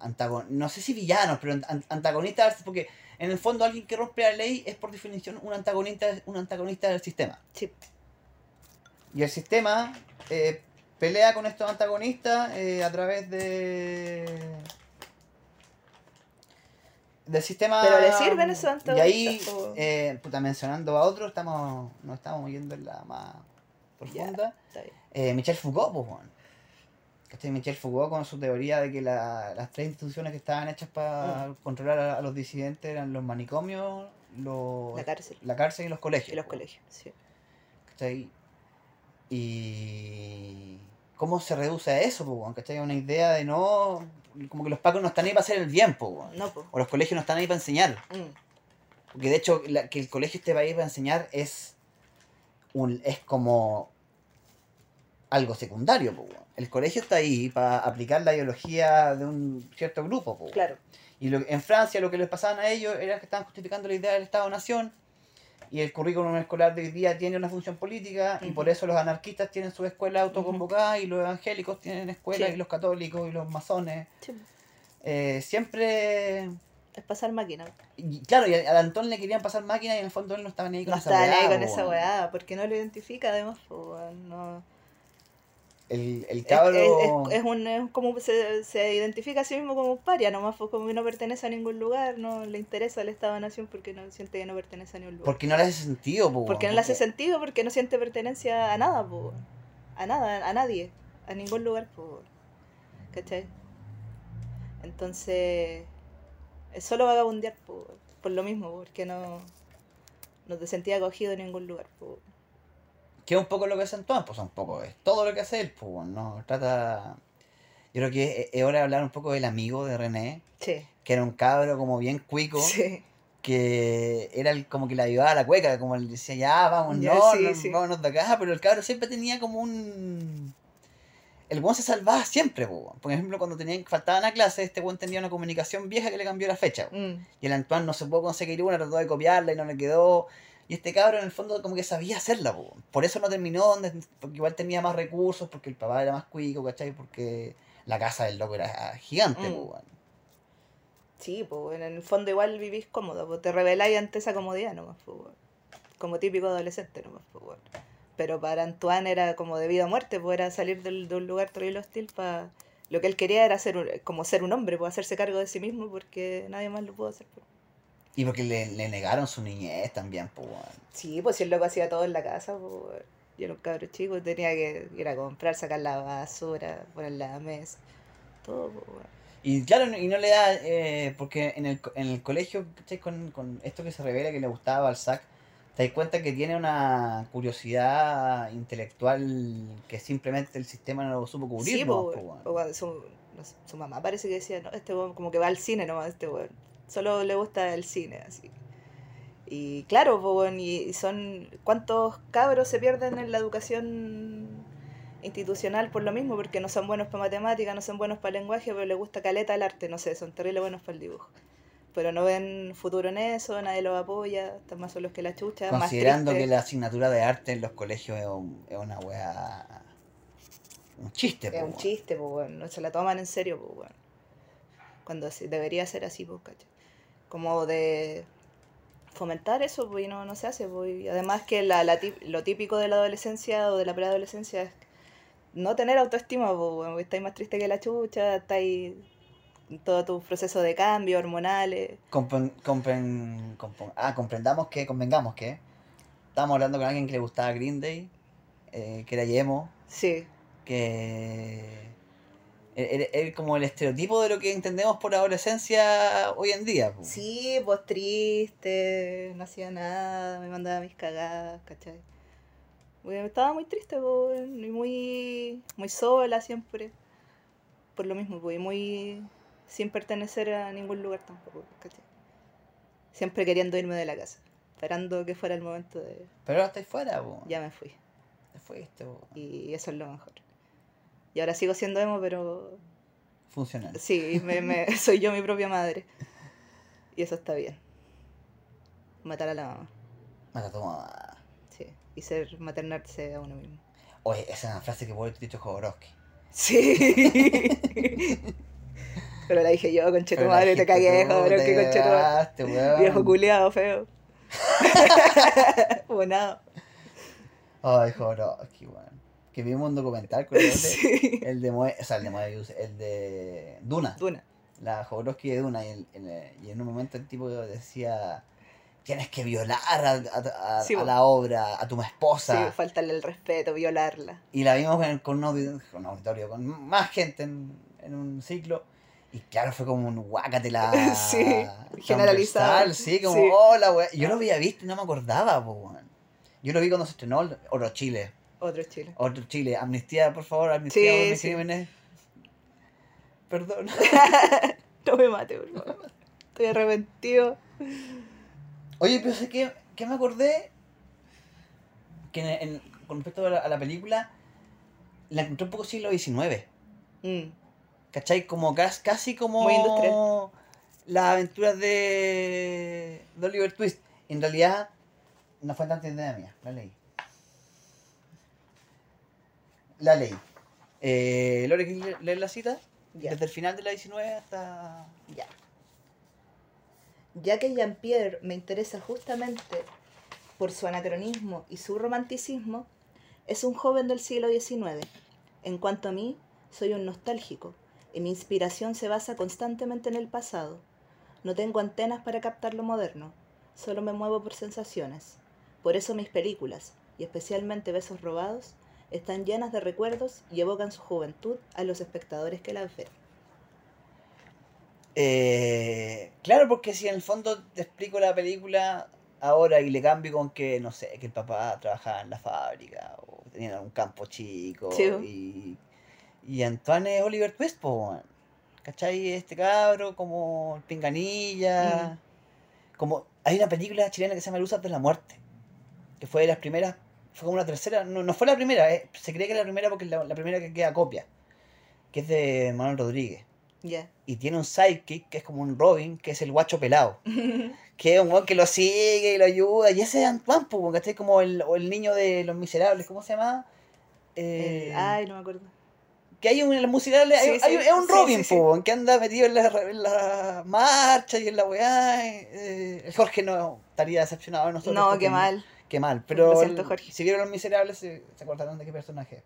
antagonistas, no sé si villanos, pero an- antagonistas, porque en el fondo alguien que rompe la ley es por definición un antagonista, un antagonista del sistema. Sí. Y el sistema eh, pelea con estos antagonistas eh, a través de del sistema Pero le sirven esos y antagonistas, ahí po. eh, puta, mencionando a otros estamos nos estamos yendo en la más profunda. Bien. Eh, Michel Foucault, pues, weón. ¿Cachai? Michel Foucault con su teoría de que la- las tres instituciones que estaban hechas para Mm. controlar a, a los disidentes eran los manicomios, los, La cárcel. la cárcel y los colegios. Y los po, colegios, sí. ¿cachai? Y cómo se reduce a eso, weón, ¿cachai? Una idea de no... Como que los pacos no están ahí para hacer el bien, weón. No, pues. O los colegios no están ahí para enseñar. Mm, Porque de hecho, la- que el colegio esté ahí para enseñar es un es como algo secundario. po. El colegio está ahí para aplicar la ideología de un cierto grupo. po, claro. Y lo- en Francia lo que les pasaban a ellos era que estaban justificando la idea del Estado-Nación. Y el currículum escolar de hoy día tiene una función política. Y por eso los anarquistas tienen su escuela autoconvocada. Y los evangélicos tienen escuelas. Sí. Y los católicos y los masones. Sí, Eh, siempre Es pasar máquina. y claro, y al Antón le querían pasar máquina y en el fondo él no estaba ni ahí con No esa estaban ahí con esa weá, porque no lo identifica además, no. El, el Es, cabro. es- es- es un, es como se, se identifica a sí mismo como un paria, nomás pues como que no pertenece a ningún lugar, no le interesa el Estado-Nación porque no siente que no pertenece a ningún lugar. Porque no le hace sentido, po, Porque no le hace sentido, porque no siente pertenencia a nada, pues. A nada, a nadie, a ningún lugar, pues. ¿Cachai? Entonces, es solo vagabundear, po, por lo mismo, porque no, no te sentía acogido en ningún lugar, po. Que es un poco lo que hace Antón, pues un poco, es todo lo que hace él, pues, no, trata... Yo creo que es- es hora de hablar un poco del amigo de René, Sí, que era un cabro como bien cuico, sí, que era el, como que le ayudaba a la cueca, como él decía, ya, vamos, Ya, no, sí, no, vámonos de acá, pero el cabro siempre tenía como un... El buen se salvaba siempre, po, weón. por ejemplo, cuando tenían, faltaban a clase, este buen tenía una comunicación vieja que le cambió la fecha. Mm, Y el Antoine no se pudo conseguir una, trató de copiarla y no le quedó. Y este cabro en el fondo como que sabía hacerla, po. por eso no terminó donde, porque igual tenía más recursos, porque el papá era más cuico, ¿cachai? Porque la casa del loco era gigante, Mm. po. Sí, pues en el fondo igual vivís cómodo, pues te rebeláis ante esa comodidad nomás, pues, como típico adolescente nomás, pues. Pero para Antoine era como de vida o muerte, pues era salir del, de un lugar terrible hostil para... Lo que él quería era ser un- como ser un hombre, pues hacerse cargo de sí mismo porque nadie más lo pudo hacer. pues. Y porque le, le negaron su niñez también, po, weón. Sí, pues si el loco hacía todo en la casa, pues yo era un cabro chico, tenía que ir a comprar, sacar la basura, poner la mesa, todo, pues, weón. Y claro, y no le da, eh, porque en el, en el colegio. Con, con esto que se revela que le gustaba Balzac, te das cuenta que tiene una curiosidad intelectual que simplemente el sistema no lo supo cubrir, Sí, pues, Po, weón. weón. O cuando su, su mamá parece que decía, no, este como que va al cine nomás, este weón. Solo le gusta el cine, así. Y claro, weón, y son... ¿Cuántos cabros se pierden en la educación institucional por lo mismo? Porque no son buenos para matemáticas, no son buenos para lenguaje, pero les gusta caleta el arte, no sé, son terribles buenos para el dibujo. Pero no ven futuro en eso, nadie los apoya, están más solos que la chucha, más Considerando que la asignatura de arte en los colegios es, un- es una wea. Un chiste, po, Es un chiste, pues, weón. No se la toman en serio, pues, weón. Cuando debería ser así, pues, ¿cachai? Como de fomentar eso, pues, y no, no se hace, pues. Y además que la, la tip- lo típico de la adolescencia o de la preadolescencia es no tener autoestima, pues, porque Estáis más triste que la chucha, estáis en todo tu proceso de cambio, hormonales. Compren- compren- compon- ah, comprendamos que, convengamos que. Estábamos hablando con alguien que le gustaba Green Day, eh, que era Yemo, Sí, que. Era, era como el estereotipo de lo que entendemos por adolescencia hoy en día. po. sí, pues triste, no hacía nada, me mandaba mis cagadas, ¿cachai? Porque estaba muy triste, po, y muy, muy sola siempre. Por lo mismo, pues, y muy sin pertenecer a ningún lugar tampoco, ¿cachai? Siempre queriendo irme de la casa, esperando que fuera el momento de... Pero ahora estáis fuera, po. Ya me fui, Te fuiste, po. y eso es lo mejor. Y ahora sigo siendo emo, pero Funcional. sí, me, me- [LAUGHS] soy yo mi propia madre. Y eso está bien. Matar a la mamá, Mata a tu mamá. sí. Y ser maternarse a uno mismo. Oye, esa es una frase que vos dicho Jodorowsky. Sí. [LAUGHS] Pero la dije yo, conche tu madre, te cagué, que conche tu madre. Viejo culiado, feo. [LAUGHS] Bonado. Ay, Jodorowsky, weón. Que vimos un documental [LAUGHS] con el, Sí. el de Moe- o sea, el de el de Duna. Duna. La Jodorowsky de Duna. Y, el- el- y en un momento el tipo decía tienes que violar a, a- a- Sí, la obra, a tu Sí, esposa. faltarle el respeto, violarla. Y la vimos con, con un, audi- con un auditorio, con más gente en, en un ciclo. Y claro, fue como un guácatela. [LAUGHS] Sí, generalizado. Sí, como, Sí. hola, weá. Yo lo había visto y no me acordaba, po. Yo lo vi cuando se estrenó Oro Chile. Otro Chile. Otro Chile. Amnistía, por favor, amnistía Sí, por mis sí. crímenes. Perdón. [LAUGHS] No me mate, por favor. Estoy arrepentido. Oye, pero sé que, que me acordé que en- en- con respecto a la, a la película, la encontré un poco siglo XIX. Mm. ¿Cachai? Como cas- casi como Muy industrial. las aventuras de, de Oliver Twist. En realidad, no fue tanta idea mía, la leí. La leí. Eh, Lore, ¿quieres leer- leer la cita? Ya. Desde el final de la 19 hasta... Ya. Ya que Jean-Pierre me interesa justamente por su anacronismo y su romanticismo, es un joven del siglo XIX. En cuanto a mí, soy un nostálgico y mi inspiración se basa constantemente en el pasado. No tengo antenas para captar lo moderno, solo me muevo por sensaciones. Por eso mis películas, y especialmente Besos Robados, están llenas de recuerdos y evocan su juventud a los espectadores que las ven. Eh, claro, porque si en el fondo te explico la película ahora y le cambio con que, no sé, que el papá trabajaba en la fábrica o tenía un campo chico Sí. y, y Antoine es Oliver Twist. ¿cachai? Este cabro como el pinganilla. Como hay una película chilena que se llama Luces de la Muerte, que fue de las primeras, fue como la tercera, no, no fue la primera, eh, se cree que es la primera porque es la, la primera que queda copia, que es de Manuel Rodríguez y tiene un sidekick que es como un Robin, que es el guacho pelado. [LAUGHS] Que es un weón que lo sigue y lo ayuda. Y ese es Antoine, pues, ¿cachai? Como el, o el niño de los miserables, ¿cómo se llama? Eh, El- Ay, no me acuerdo. que hay un hay- Sí, hay- sí, es un sí, Robin, po, que anda metido en la, en la marcha y en la weá. eh, Jorge no estaría decepcionado de nosotros. No, porque qué mal. Qué mal, pero Lo siento, el- Jorge. si vieron Los Miserables se, se acordarán de qué personaje. es.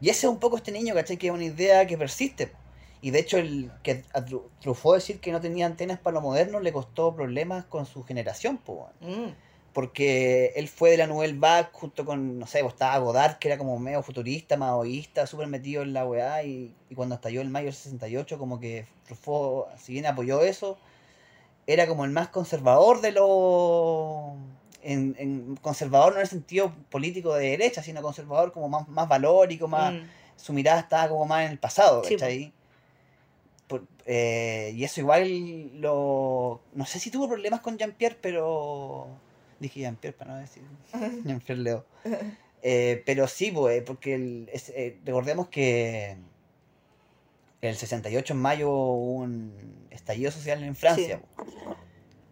Y ese es un poco este niño, ¿cachai? Que es una idea que persiste. Y de hecho, el que a Truffaut decir que no tenía antenas para lo moderno le costó problemas con su generación, po. Mm, porque él fue de la Nouvelle Vague junto con, no sé, pues, estaba Godard, que era como medio futurista, maoísta, súper metido en la weá, y, y cuando estalló el mayo del 68, como que Truffaut, si bien apoyó eso, era como el más conservador de los... En, en- conservador no en el sentido político de derecha, sino conservador como más, más valórico, más, mm. su mirada estaba como más en el pasado, Sí, ¿cachai? Por- eh, y eso igual lo... No sé si tuvo problemas con Jean-Pierre, pero... Dije Jean-Pierre para no decir [LAUGHS] Jean-Pierre Leo. Eh, pero sí, pues, porque el- es- eh, recordemos que el 68 en mayo hubo un estallido social en Francia.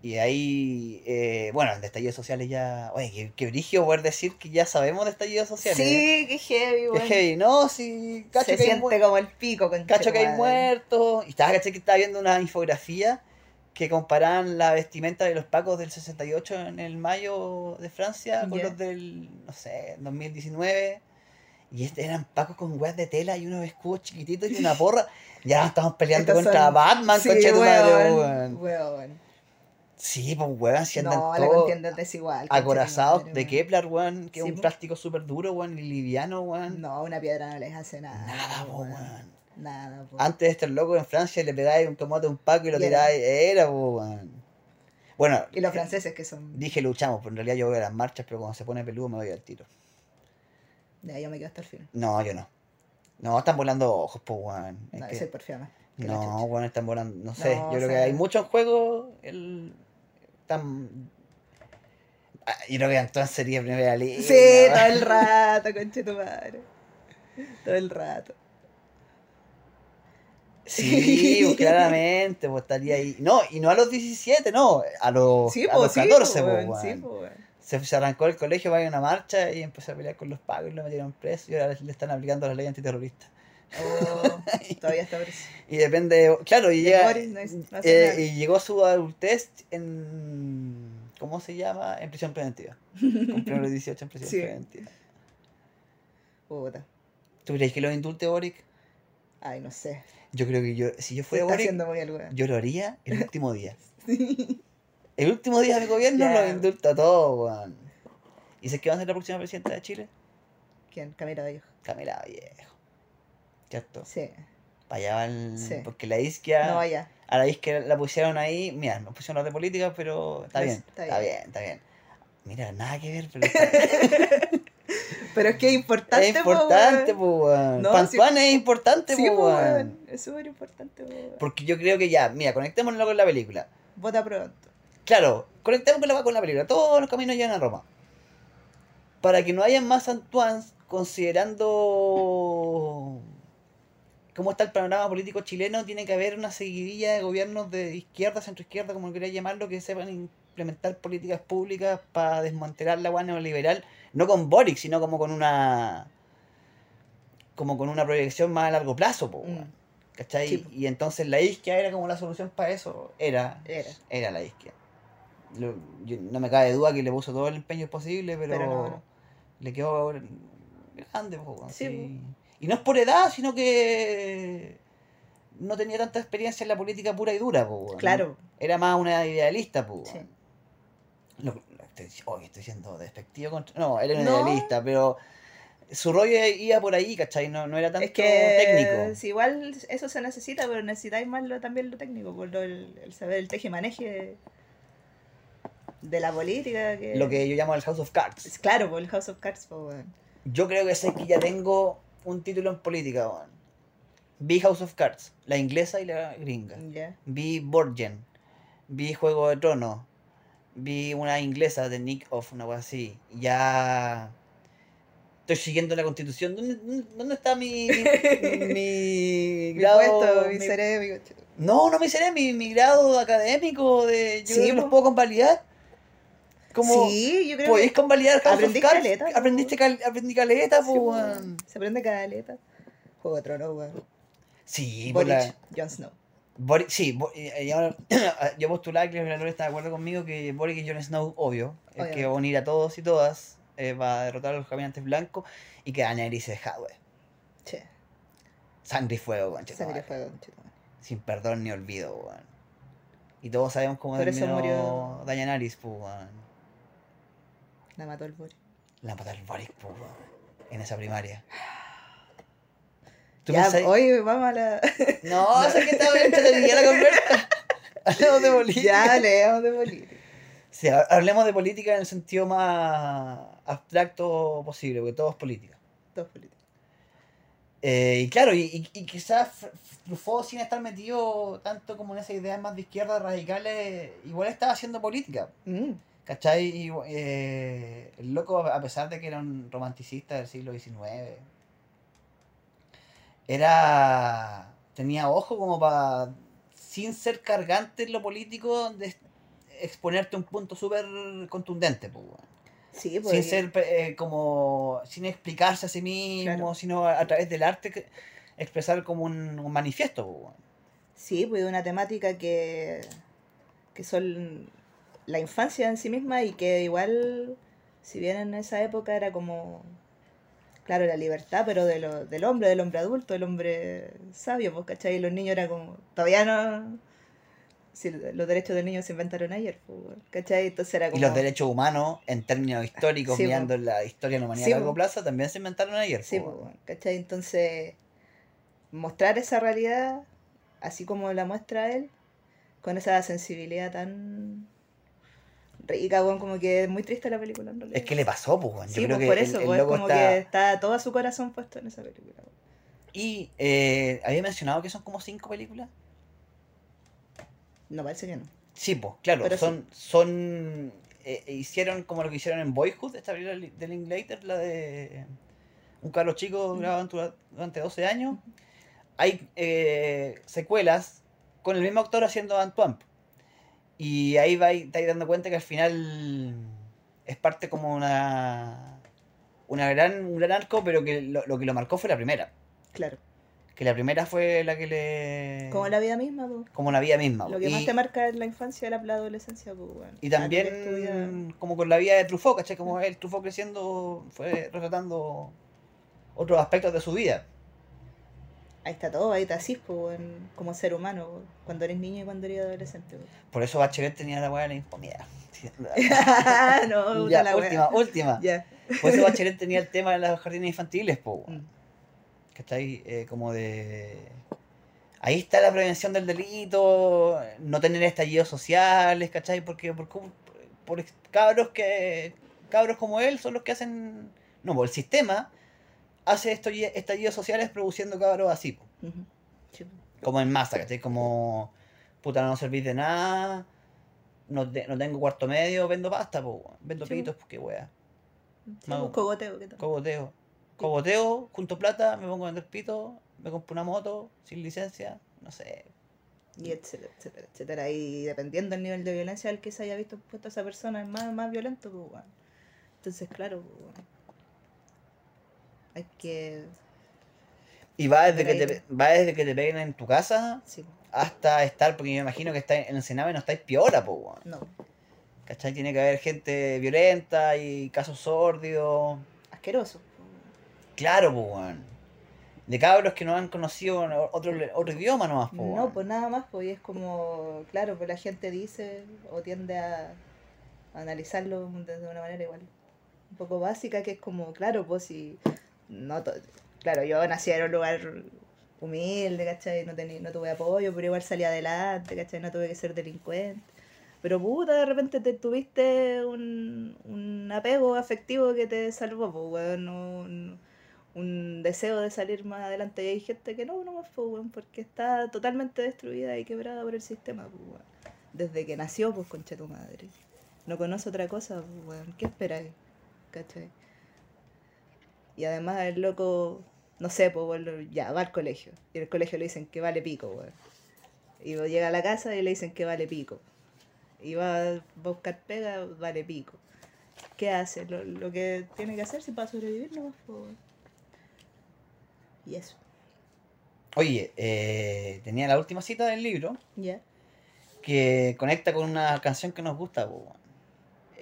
Y ahí, eh, bueno, de estallidos sociales ya... Oye, qué, qué brígido poder decir que ya sabemos de estallidos sociales. ¿eh? Sí, qué heavy, weón. heavy, no, sí, cacho Se que hay siente mu- como el pico con cacho que hay muertos. Y estaba, caché que estaba viendo una infografía que comparaban la vestimenta de los pacos del 68 en el mayo de Francia con los del, no sé, 2019. Y este eran pacos con weas de tela y unos escudos chiquititos y una porra. Ya [LAUGHS] estamos peleando Estos contra son- Batman, Sí, concha de tu madre, weón, weón. Sí, pues weón, si andan No, la todos contienda es desigual. acorazados madre, de. Kepler, weón, que es un po. plástico súper duro, weón, y liviano, weón. No, una piedra no les hace nada. Nada, weón. weón. Nada, po. Antes de estar loco en Francia le pegáis un camote a un paco y lo tiráis. Era, weón. Bueno, Y los eh, franceses que son. dije luchamos, pero en realidad yo voy a las marchas, pero cuando se pone peludo me voy al tiro. Ya, yo me quedo hasta el fin. No, yo no. No, están volando ojos, po, weón. No, que- que la no, weón, están volando. No sé, No, yo creo que sea- hay muchos juegos. El... Están. Ah, Yo creo que Antoine sería primera línea. Sí, todo el rato, conche tu madre. Todo el rato. Sí, pues, claramente, pues estaría ahí. No, y no a los 17, no, a los, Sí, a po, los sí, 14, po, po, sí, po, weón. Se, se arrancó el colegio para ir a una marcha y empezó a pelear con los pagos y lo metieron preso y ahora le están aplicando la ley antiterrorista. Oh, todavía está preso. [LAUGHS] Y depende, claro, y llega, Boris no es- no hace eh, y llegó su adultez en, ¿cómo se llama? En prisión preventiva. Cumplió los 18 en prisión Sí. preventiva. Puta. ¿Tú crees que lo indulte Boric? Ay, no sé. Yo creo que yo, si yo fuera Boric, yo lo haría el último día. [LAUGHS] Es El último día de gobierno lo indulta a todos, weón. ¿Y sabes quién va a ser la próxima presidenta de Chile? ¿Quién? Camila Vallejo. Camila Viejo. ¿Cierto? Sí. Para allá va el... Sí. Porque la isquia... No vaya. A la isquia la pusieron ahí... Mira, no pusieron los de política, pero está Pues, bien. está Está bien. está bien. Mira, nada que ver, pero [LAUGHS] está- Pero es que es importante, es importante, po, pues, weón. No, Pan es importante. Sí, po. Es súper importante, po, weón. Porque yo creo que ya, mira, conectémonos con la película. Vota pronto. Claro, conectemos con la, con la película. Todos los caminos llegan a Roma. Para que no haya más Antoines, considerando cómo está el panorama político chileno, tiene que haber una seguidilla de gobiernos de izquierda, centroizquierda, como quería llamarlo, que sepan implementar políticas públicas para desmantelar la agua neoliberal, no con Boric, sino como con una como con una proyección más a largo plazo, po, Mm. ¿cachai? Sí, po. Y entonces la isquia era como la solución para eso, era Era. era la izquierda. Lo- yo- no me cabe duda que le puso todo el empeño posible, pero, Pero no, no. le quedó grande. po, Sí. Y no es por edad, sino que no tenía tanta experiencia en la política pura y dura. po. Claro. Era más una idealista. po, Sí. Lo- oh, estoy siendo despectivo contra... No, él era un idealista, pero su rollo iba por ahí, ¿cachai? No, no era tanto Es que técnico. si igual eso se necesita, pero necesitáis más lo, también lo técnico, por lo, el, el saber el teje-maneje de la política. Que... Lo que yo llamo el House of Cards. Es Claro, por el House of Cards, weón. Yo creo que sé que ya tengo un título en política, weón. Vi House of Cards, la inglesa y la gringa. Vi Borgen. Vi Juego de Tronos. Vi una inglesa de Nick Off, una cosa así. Ya. Estoy siguiendo la constitución. ¿Dónde, dónde- está mi. mi, [LAUGHS] mi Mi grado? puesto, mi mi- cerebro. No, no me seré mi, mi grado académico de. Yo Sí, los puedo convalidar. Como. Sí, yo creo ¿Podéis convalidar House Aprendí of Cards? caleta. Aprendiste cal- aprendí caleta, Sí, po. Se aprende cada letra. Juego de Tronos, weón. Sí, Boric, la- Jon Snow. Boric, sí, Bo- eh, eh, [CLEARS THROAT] yo, postulaba que la Lore está de acuerdo conmigo que Boric y Jon Snow, obvio, es que va a unir a todos y todas, eh, va a derrotar a los caminantes blancos y que Daenerys se deja, güey. Che, Sangre y fuego, sangre y fuego. Sin perdón ni olvido. Y todos sabemos cómo Por terminó murió- Daenerys, pues. La mató el Boris. La mató el Boric, weón. En esa primaria. ¿Tú Ya, pensás- hoy vamos a la. [LAUGHS] [LAUGHS] No, sé que estaba bien entretenida la conversa. [LAUGHS] Hablemos de política. ya leemos de política. Sí, ha- hablemos de política en el sentido más abstracto posible, porque todo es política. Dos políticos. Eh, y claro, y, y, y quizás Truffaut, sin estar metido tanto como en esas ideas más de izquierda radicales, igual estaba haciendo política. Mm, ¿Cachai? Y, eh, el loco, a pesar de que era un romanticista del siglo XIX, era. tenía ojo como para, sin ser cargante en lo político, de exponerte un punto súper contundente, pues, weón. Sí, pues. sin ser eh, como sin explicarse a sí mismo Claro. sino a, a través del arte que- expresar como un, un manifiesto pues, weón. Sí, pues una temática que, que son la infancia en sí misma y que igual, si bien en esa época era como, claro, la libertad, pero de lo, del hombre, del hombre adulto, del hombre sabio, pues, ¿cachai? Y los niños eran como, todavía no... Si los derechos del niño se inventaron ayer, pues, ¿cachai? Entonces era y como... los derechos humanos en términos históricos Sí, mirando la historia de la humanidad Sí, a largo po. plazo también se inventaron ayer Sí, pues, bueno, ¿cachai? Entonces, mostrar esa realidad, así como la muestra él, con esa sensibilidad tan rica, weón, como que es muy triste la película en realidad. es que le pasó pues weón. yo Sí, creo pues que por eso, el, es como está que está todo su corazón puesto en esa película. weón. y eh, había mencionado que son como cinco películas No, parece que no. sí pues claro Pero sí. son son eh, hicieron como lo que hicieron en Boyhood esta película de Linklater la de un Carlos chico grabado dura- durante 12 años hay eh, secuelas con el mismo actor haciendo Antoine. Y ahí va, te estáis dando cuenta que al final es parte como una, una gran, un gran arco, pero que lo, lo que lo marcó fue la primera. Claro. Que la primera fue la que le... Como la vida misma, pues. como la vida misma. Lo que y, más te marca es la infancia, la, la adolescencia, y también como con la vida de Truffaut, ¿cachai? Como el Truffaut creciendo fue retratando otros aspectos de su vida. Ahí está todo, ahí te asís, weón, como ser humano, cuando eres niño y cuando eres adolescente. Por eso Bachelet tenía la weá de la infomía. [LAUGHS] no, ya, la última, wea. última. Ya. Por eso Bachelet tenía el tema de los jardines infantiles, po. Mm. ¿Cachai? Eh, como de... Ahí está la prevención del delito, no tener estallidos sociales, ¿cachai? Porque por, cu- por cabros que cabros como él son los que hacen... No, pues el sistema hace estallidos sociales produciendo cabros así. Sí, po. como en masa, ¿cachai? Como, puta, no servís de nada, no, te- no tengo cuarto medio, vendo pasta, po, vendo Sí, pitos, pues qué wea. Sí, pues, cogoteo, ¿qué tal? Cogoteo. Cogoteo, junto plata, me pongo a vender pito, me compro una moto sin licencia, no sé. y etcétera, etcétera, etcétera. Y dependiendo del nivel de violencia al que se haya visto expuesta esa persona, es más, más violento, pues, weón. Entonces, claro, pues, weón. Hay que. Y va desde, que te, va desde que te peguen en tu casa Sí, hasta estar, porque yo me imagino que está en el Sename no estáis piola, po, weón. no. ¿Cachai? Tiene que haber gente violenta y casos sórdidos. Asqueroso. Claro, pues, weón. De cabros que no han conocido otro, otro idioma nomás, po, No, pues nada más, pues y es como, claro, pues la gente dice o tiende a, a analizarlo de una manera igual un poco básica, que es como, claro, pues si, no, claro, yo nací en un lugar humilde, ¿cachai? No, tení, no tuve apoyo, pero igual salí adelante, ¿cachai? No tuve que ser delincuente. Pero puta, de repente te tuviste un, un apego afectivo que te salvó, pues, weón, un, un deseo de salir más adelante. Y hay gente que no, no más, pues, weón, porque está totalmente destruida y quebrada por el sistema, pues, weón. Desde que nació, pues, concha tu madre. No conoce otra cosa, pues, weón. ¿Qué esperáis? ¿Cachai? Y además el loco, no sé, pues, ya, va al colegio. Y en el colegio le dicen que vale pico, weón. Y llega a la casa y le dicen que vale pico. Y va a buscar pega, vale pico. ¿Qué hace? Lo, lo que tiene que hacer si para sobrevivir no Y eso. Oye, eh, tenía la última cita del libro Ya. que conecta con una canción que nos gusta, weón.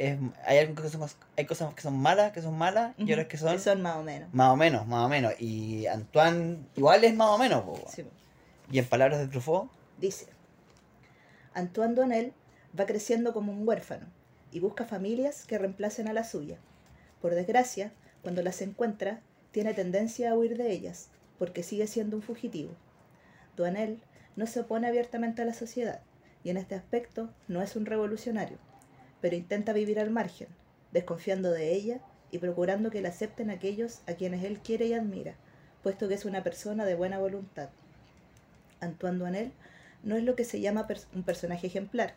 Es, hay, algo que son, hay cosas que son malas, que son malas, y otras que son, son más o menos. más o menos, más o menos. Y Antoine igual es más o menos. Sí. Y en palabras de Truffaut, Dice, Antoine Donnel va creciendo como un huérfano y busca familias que reemplacen a la suya. Por desgracia, cuando las encuentra, tiene tendencia a huir de ellas, porque sigue siendo un fugitivo. Donnel no se opone abiertamente a la sociedad, y en este aspecto no es un revolucionario, pero intenta vivir al margen, desconfiando de ella y procurando que la acepten aquellos a quienes él quiere y admira, puesto que es una persona de buena voluntad. Antoine Donnel no es lo que se llama pers- un personaje ejemplar.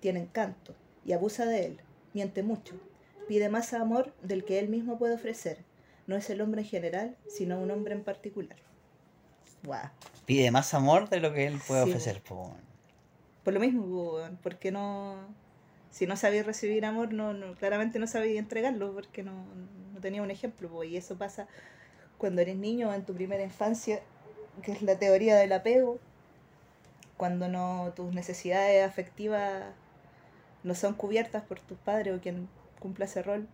Tiene encanto y abusa de él, miente mucho, pide más amor del que él mismo puede ofrecer. No es el hombre en general, sino un hombre en particular. Guau. pide más amor de lo que él puede Sí, ofrecer, po, weón. Por lo mismo, porque no. Si no sabía recibir amor, no, no- claramente no sabía entregarlo, porque no, no tenía un ejemplo. Y eso pasa cuando eres niño en tu primera infancia, que es la teoría del apego, cuando no tus necesidades afectivas no son cubiertas por tus padres o quien cumpla ese rol.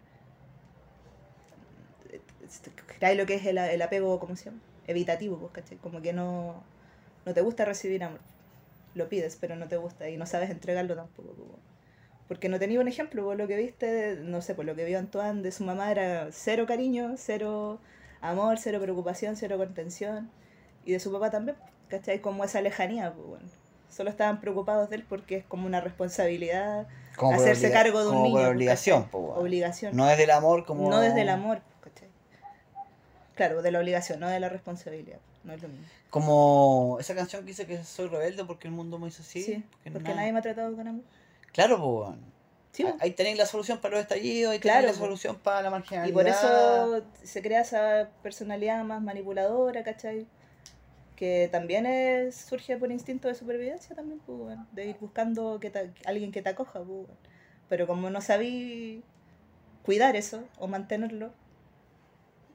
Hay lo que es el, el apego, ¿cómo se llama? Evitativo. Como que no, no te gusta recibir amor. Lo pides, pero no te gusta y no sabes entregarlo tampoco. pues, Porque no tenía un ejemplo, por lo que viste, no sé, por lo que vio Antoine de su mamá era cero cariño, cero amor, cero preocupación, cero contención. Y de su papá también, ¿cachai? Como esa lejanía, pues bueno. Solo estaban preocupados de él porque es como una responsabilidad, Como Hacerse cargo de un como niño, por pues, obligación, po, weón. obligación. No es del amor como... No desde el amor, ¿cachai? Claro, de la obligación, no de la responsabilidad. No es lo mismo. Como esa canción que dice que soy rebelde porque el mundo me hizo así. Sí, porque porque nada- nadie me ha tratado con amor. Claro, pues. Sí, Ah, Ahí tenéis la solución para los estallidos, ahí Claro, tenéis la solución para la y marginalidad. por eso se crea esa personalidad más manipuladora, ¿cachai? Que también es, surge por instinto de supervivencia también, pues, de ir buscando que te- alguien que te acoja, pues, weón. Pero como no sabí cuidar eso o mantenerlo,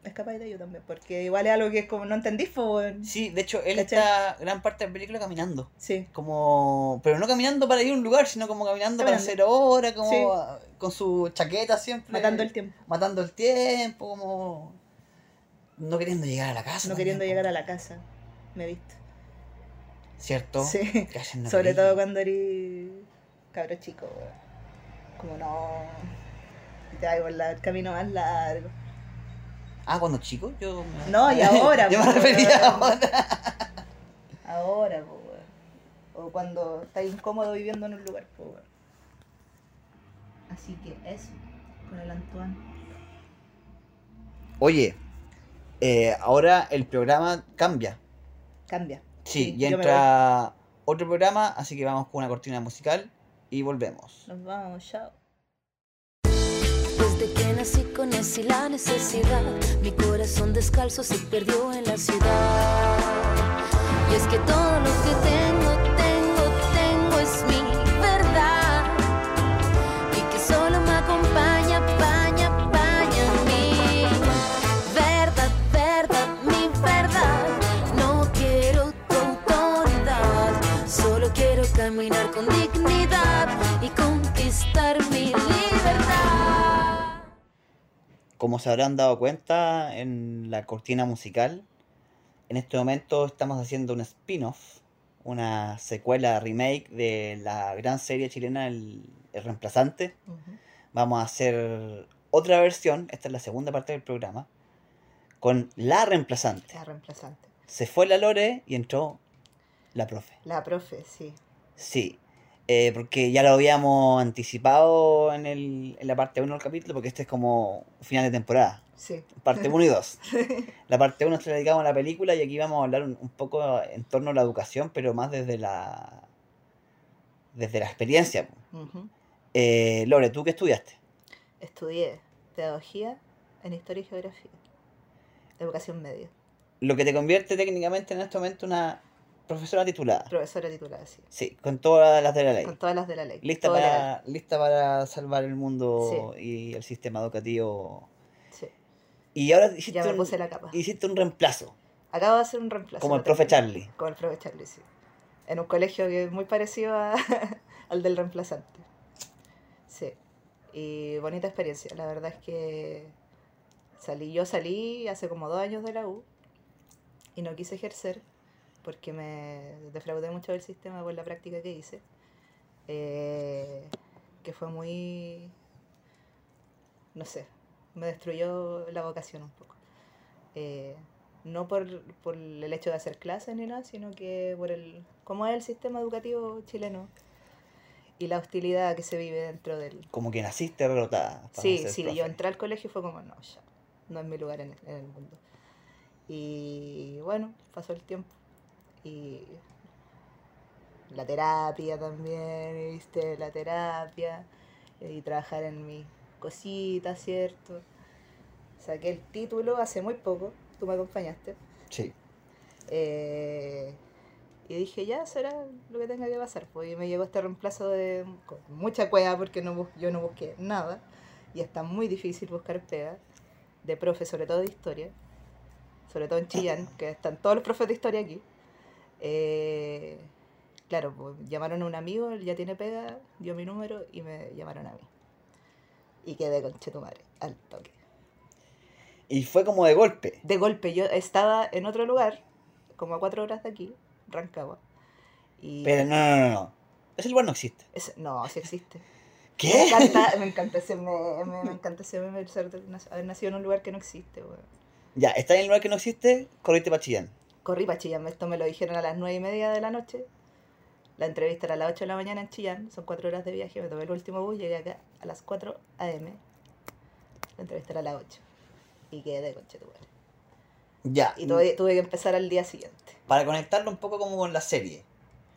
escapáis de ello también, porque igual es algo que es como no entendís, weón. Sí, de hecho, él ¿Cachai? está gran parte de la película caminando. Sí, Como, pero no caminando para ir a un lugar, sino como caminando para hacer hora, como Sí. con su chaqueta siempre. matando el tiempo, Matando el tiempo, como no queriendo llegar a la casa. no también, queriendo llegar a la casa. me he visto. ¿Cierto? Sí. Sobre todo cuando eres cabro chico. Como no. y Te vas por el camino más largo. Ah, cuando chico, yo. me- No, y [LAUGHS] ahora, yo me pues, refería ahora. Ahora, po, weón. O cuando estás incómodo viviendo en un lugar, po, weón. Así que eso, con el Antoine. Oye, eh, ahora el programa cambia. Cambia. Sí, Sí, y entra otro programa, así que vamos con una cortina musical y volvemos. Nos vamos, chao. Desde que nací conocí la necesidad, mi corazón descalzo se perdió en la ciudad. Y es que todo lo que tengo, Como se habrán dado cuenta en la cortina musical, en este momento estamos haciendo un spin-off, una secuela remake de la gran serie chilena El, El Reemplazante. Vamos a hacer otra versión, esta es la segunda parte del programa, con La Reemplazante. La reemplazante. Se fue la Lore y entró la profe. La profe, sí. Sí, eh, porque ya lo habíamos anticipado en, el, en la parte 1 del capítulo, porque este es como final de temporada. Sí. Parte 1 y 2. [LAUGHS] La parte 1 se la dedicamos a la película y aquí vamos a hablar un, un poco en torno a la educación, pero más desde la desde la experiencia. Eh, Lore, ¿tú qué estudiaste? Estudié pedagogía en historia y geografía. Educación media. Lo que te convierte técnicamente en este momento una profesora titulada. Profesora titulada, sí. Sí, con todas las de la ley. Con todas las de la ley. Lista Todo legal. para, lista para salvar el mundo y el sistema educativo. Sí. Y ahora hiciste, Ya me un, puse la capa. hiciste un reemplazo, Acabo de hacer un reemplazo. como el profe Charlie. Como el profe Charlie, sí. En un colegio que es muy parecido a- [LAUGHS] al del reemplazante. Sí. Y bonita experiencia. La verdad es que salí, yo salí hace como dos años de la U y no quise ejercer porque me defraudé mucho del sistema por la práctica que hice. eh, que fue muy, no sé, me destruyó la vocación un poco. Eh, no por, por el hecho de hacer clases ni nada, sino que por el cómo es el sistema educativo chileno y la hostilidad que se vive dentro del... Como que naciste derrotada. Sí, sí, profe. yo entré al colegio y fue como, no, ya, no es mi lugar en en el mundo. Y bueno, pasó el tiempo. Y la terapia también, ¿viste? La terapia. Y trabajar en mis cositas, ¿cierto? Saqué el título hace muy poco, tú me acompañaste. Sí. Eh, y dije, ya será lo que tenga que pasar. Pues y me llegó este reemplazo de con mucha cueva porque no bus- yo no busqué nada. Y está muy difícil buscar pega de profe, sobre todo de historia. Sobre todo en Chillán, que están todos los profes de historia aquí. Eh, claro, pues llamaron a un amigo, él ya tiene pega, dio mi número y me llamaron a mí. Y quedé con Chetumare, al toque. Y fue como de golpe. De golpe, yo estaba en otro lugar, como a cuatro horas de aquí, Rancagua. Y Pero no, no, no, no. Ese lugar no existe. es- no, sí existe. [LAUGHS] Me ¿Qué? encanta, me encanta ese meme, me encanta ese meme ser de- haber nacido en un lugar que no existe, weón. Ya, está en el lugar que no existe, corriste para Chillán. Corrí para Chillán, esto me lo dijeron a las nueve y media de la noche. La entrevista era a las 8 de la mañana en Chillán, son cuatro horas de viaje, me tomé el último bus, llegué acá a las 4 a.m. La entrevista era a las 8. Y quedé con Chetumare. Ya. Y tuve, tuve que empezar al día siguiente. Para conectarlo un poco como con la serie.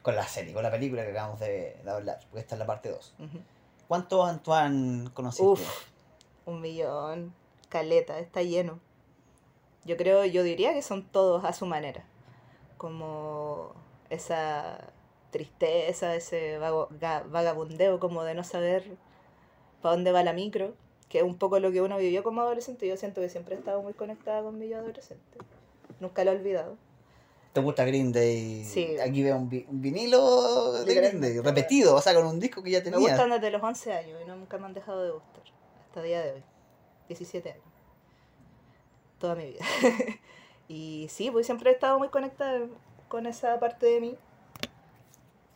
Con la serie, con la película que acabamos de, de hablar. Porque esta es la parte 2. Ujú. ¿Cuántos Antoine conociste? Uf, un millón, caleta, está lleno. Yo creo, yo diría que son todos a su manera. Como esa tristeza, ese vagabundeo como de no saber para dónde va la micro, que es un poco lo que uno vivió como adolescente. Yo siento que siempre he estado muy conectada con mi yo adolescente. Nunca lo he olvidado. ¿Te gusta Green Day? Sí. Aquí veo un, vi- un vinilo de Green Day, repetido, o sea, con un disco que ya Me tenía. gustan desde los 11 años y nunca me han dejado de gustar. Hasta el día de hoy. 17 años. Toda mi vida. [LAUGHS] y sí, pues siempre he estado muy conectada. con esa parte de mí.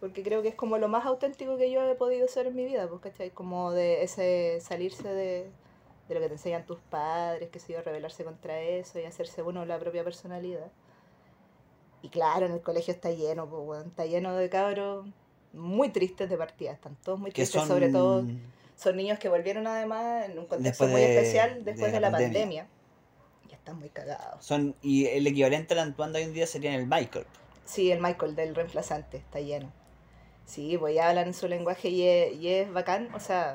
Porque creo que es como lo más auténtico que yo he podido ser en mi vida, pues, ¿cachai? Como de ese salirse de, de lo que te enseñan tus padres, que se yo, rebelarse contra eso y hacerse uno la propia personalidad. Y claro, en el colegio está lleno, pues, está lleno de cabros muy tristes de partida, están todos muy tristes, son sobre todo son niños que volvieron además en un contexto muy especial después de de, la la pandemia. pandemia. Y están muy cagados. son y el equivalente al Antoine de hoy en día sería el Michael. Sí, el Michael del reemplazante está lleno. Sí, pues ya hablan su lenguaje y es, y es bacán. O sea,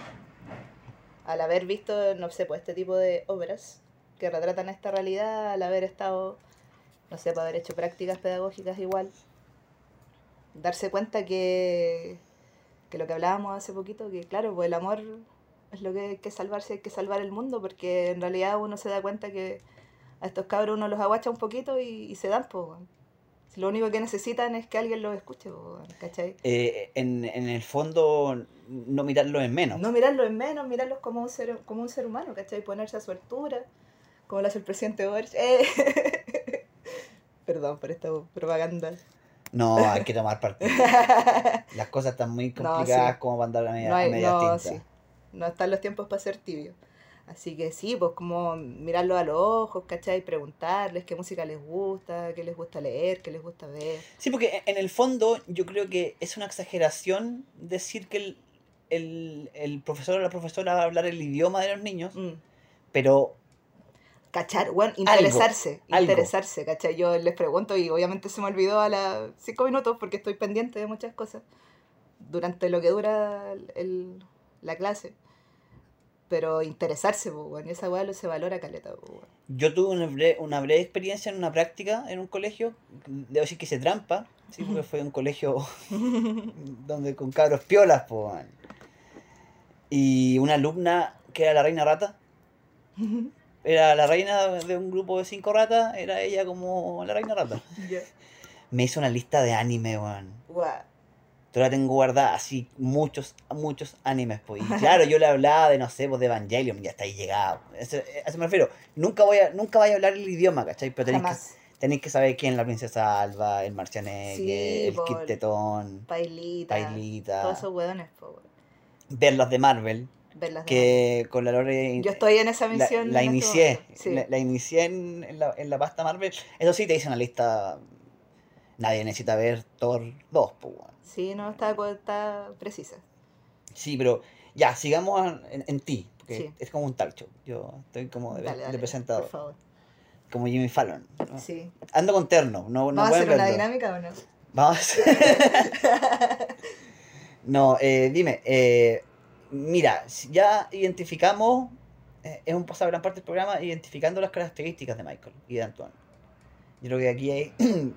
al haber visto, no sé, pues este tipo de obras que retratan esta realidad, al haber estado, no sé, para haber hecho prácticas pedagógicas igual, darse cuenta que, que lo que hablábamos hace poquito, que claro, pues el amor es lo que hay que salvarse, hay que salvar el mundo, porque en realidad uno se da cuenta que a estos cabros uno los aguacha un poquito y, y se dan, pues. Si lo único que necesitan es que alguien los escuche, ¿cachai? Eh, en, en el fondo, no mirarlo en menos. No mirarlos en menos, mirarlos como un ser, como un ser humano, ¿cachai? Ponerse a su altura, como lo hace el presidente Boris. Eh. [LAUGHS] Perdón por esta propaganda. No, hay que tomar partido. [LAUGHS] Las cosas están muy No, complicadas sí. como para andar a media, No, hay, a media no, tinta. sí. no están los tiempos para ser tibio. Así que sí, pues como mirarlos a los ojos, ¿cachai? Preguntarles qué música les gusta, qué les gusta leer, qué les gusta ver. Sí, porque en el fondo yo creo que es una exageración decir que el, el, el profesor o la profesora va a hablar el idioma de los niños, Mm. pero Cachar, bueno, interesarse, algo. interesarse, ¿cachai? Yo les pregunto y obviamente se me olvidó a las cinco minutos porque estoy pendiente de muchas cosas durante lo que dura el- la clase. Pero interesarse, pues, bueno, esa weá lo se valora caleta, pues, weón. yo tuve una breve, una breve experiencia en una práctica en un colegio, debo decir que hice trampa, sí, porque fue un colegio [LAUGHS] donde con cabros piolas, weón. y una alumna que era la reina rata, era la reina de un grupo de cinco ratas, era ella como la reina rata. Me hizo una lista de anime, weón. Guau. Todavía tengo guardada así muchos, muchos animes, pues. Y [LAUGHS] claro, yo le hablaba de, no sé, pues de Evangelion, ya está ahí llegado. Eso, a eso me refiero. Nunca voy a, nunca vaya a hablar el idioma, ¿cachai? Pero tenéis que, tenéis que saber quién es la princesa Alba, el Marcianeque, Sí, el po, Kid Tetón, Pailita. Pailita. Todos esos pues, weón. Ver las de Marvel, que con la Lore... Yo estoy en esa la, misión. la este inicié. Sí. la, la inicié en, en la, en la pasta Marvel. Eso sí, te hice una lista... Nadie necesita ver Thor 2, pues. Sí, no, está, está precisa. Sí, pero ya, sigamos en, ti, porque Sí. es como un talk show. Yo estoy como de, Dale, de dale, presentador, Por favor. como Jimmy Fallon. ¿no? Sí. Ando con terno, no, no ¿Vamos a hacer una dinámica o no? Vamos [LAUGHS] no, eh, dime, eh, mira, ya identificamos, eh, es un pasado gran parte del programa, identificando las características de Michael y de Antoine. Yo creo que aquí hay, [CLEARS THROAT]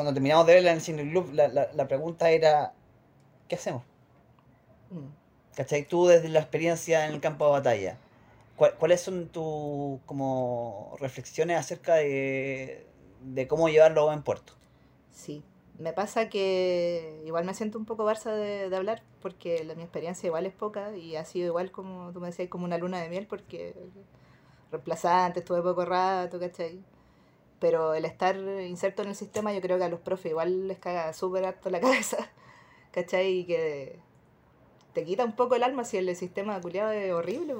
cuando terminamos de verla en el Cine Club, la, la, la pregunta era, ¿qué hacemos? Mm. ¿Cachai? Tú desde la experiencia en el campo de batalla, ¿cuál- ¿cuáles son tus como reflexiones acerca de, de cómo llevarlo a buen puerto? Sí, me pasa que igual me siento un poco barza de, de hablar porque la, mi experiencia igual es poca y ha sido igual como tú me decías, como una luna de miel porque reemplazante, estuve poco rato, ¿cachai? Pero el estar inserto en el sistema yo creo que a los profes igual les caga súper harto la [LAUGHS] cabeza, ¿cachai? Y que te quita un poco el alma si el sistema culiado es horrible,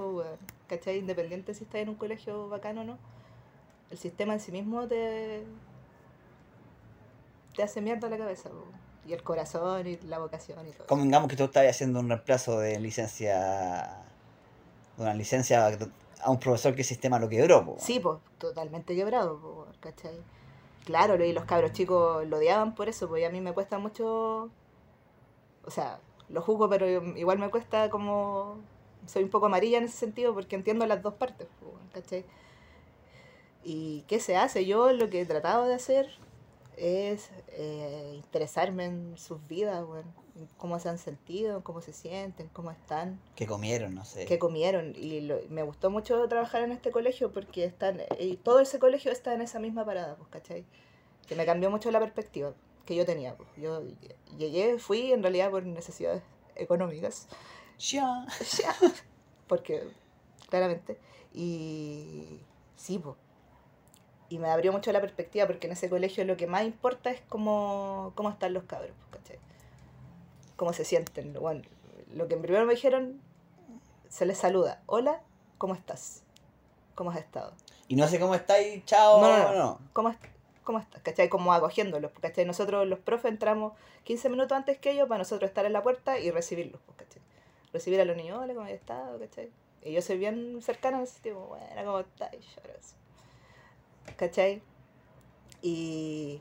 ¿cachai? Independiente si estás en un colegio bacano o no. El sistema en sí mismo te, te hace mierda la cabeza, po. y el corazón y la vocación y todo. Convengamos que tú estás haciendo un reemplazo de licencia, de una licencia a un profesor que el sistema lo quebró. po. Sí, pues, totalmente quebrado, po, ¿cachai? Claro, y los cabros chicos lo odiaban por eso, pues y a mí me cuesta mucho, o sea, lo juzgo, pero igual me cuesta como, soy un poco amarilla en ese sentido porque entiendo las dos partes, po, ¿cachai? ¿Y qué se hace? Yo lo que he tratado de hacer es eh, interesarme en sus vidas, en cómo se han sentido, en cómo se sienten, cómo están. Que comieron, no sé. que comieron y lo- me gustó mucho trabajar en este colegio porque están y todo ese colegio está en esa misma parada, pues, ¿cachai? Que me cambió mucho la perspectiva que yo tenía. Pues. Yo lle- llegué, fui en realidad por necesidades económicas, Ya. ya, [LAUGHS] porque claramente, y sí, pues. Y me abrió mucho la perspectiva porque en ese colegio lo que más importa es cómo, cómo están los cabros, pues, ¿cachai? Cómo se sienten. Bueno, lo que primero me dijeron, se les saluda. Hola, ¿cómo estás? ¿Cómo has estado? Y no sé cómo estáis, chao. No, No, no, no. ¿Cómo, cómo estás? ¿Cachai? Como acogiéndolos, pues, ¿cachai? Nosotros los profes entramos 15 minutos antes que ellos para nosotros estar en la puerta y recibirlos, pues, ¿cachai? Recibir a los niños, hola, ¿cómo has estado? ¿cachai? Y yo soy bien cercana, así, tipo, bueno, ¿cómo lloras. ¿Cachai? Y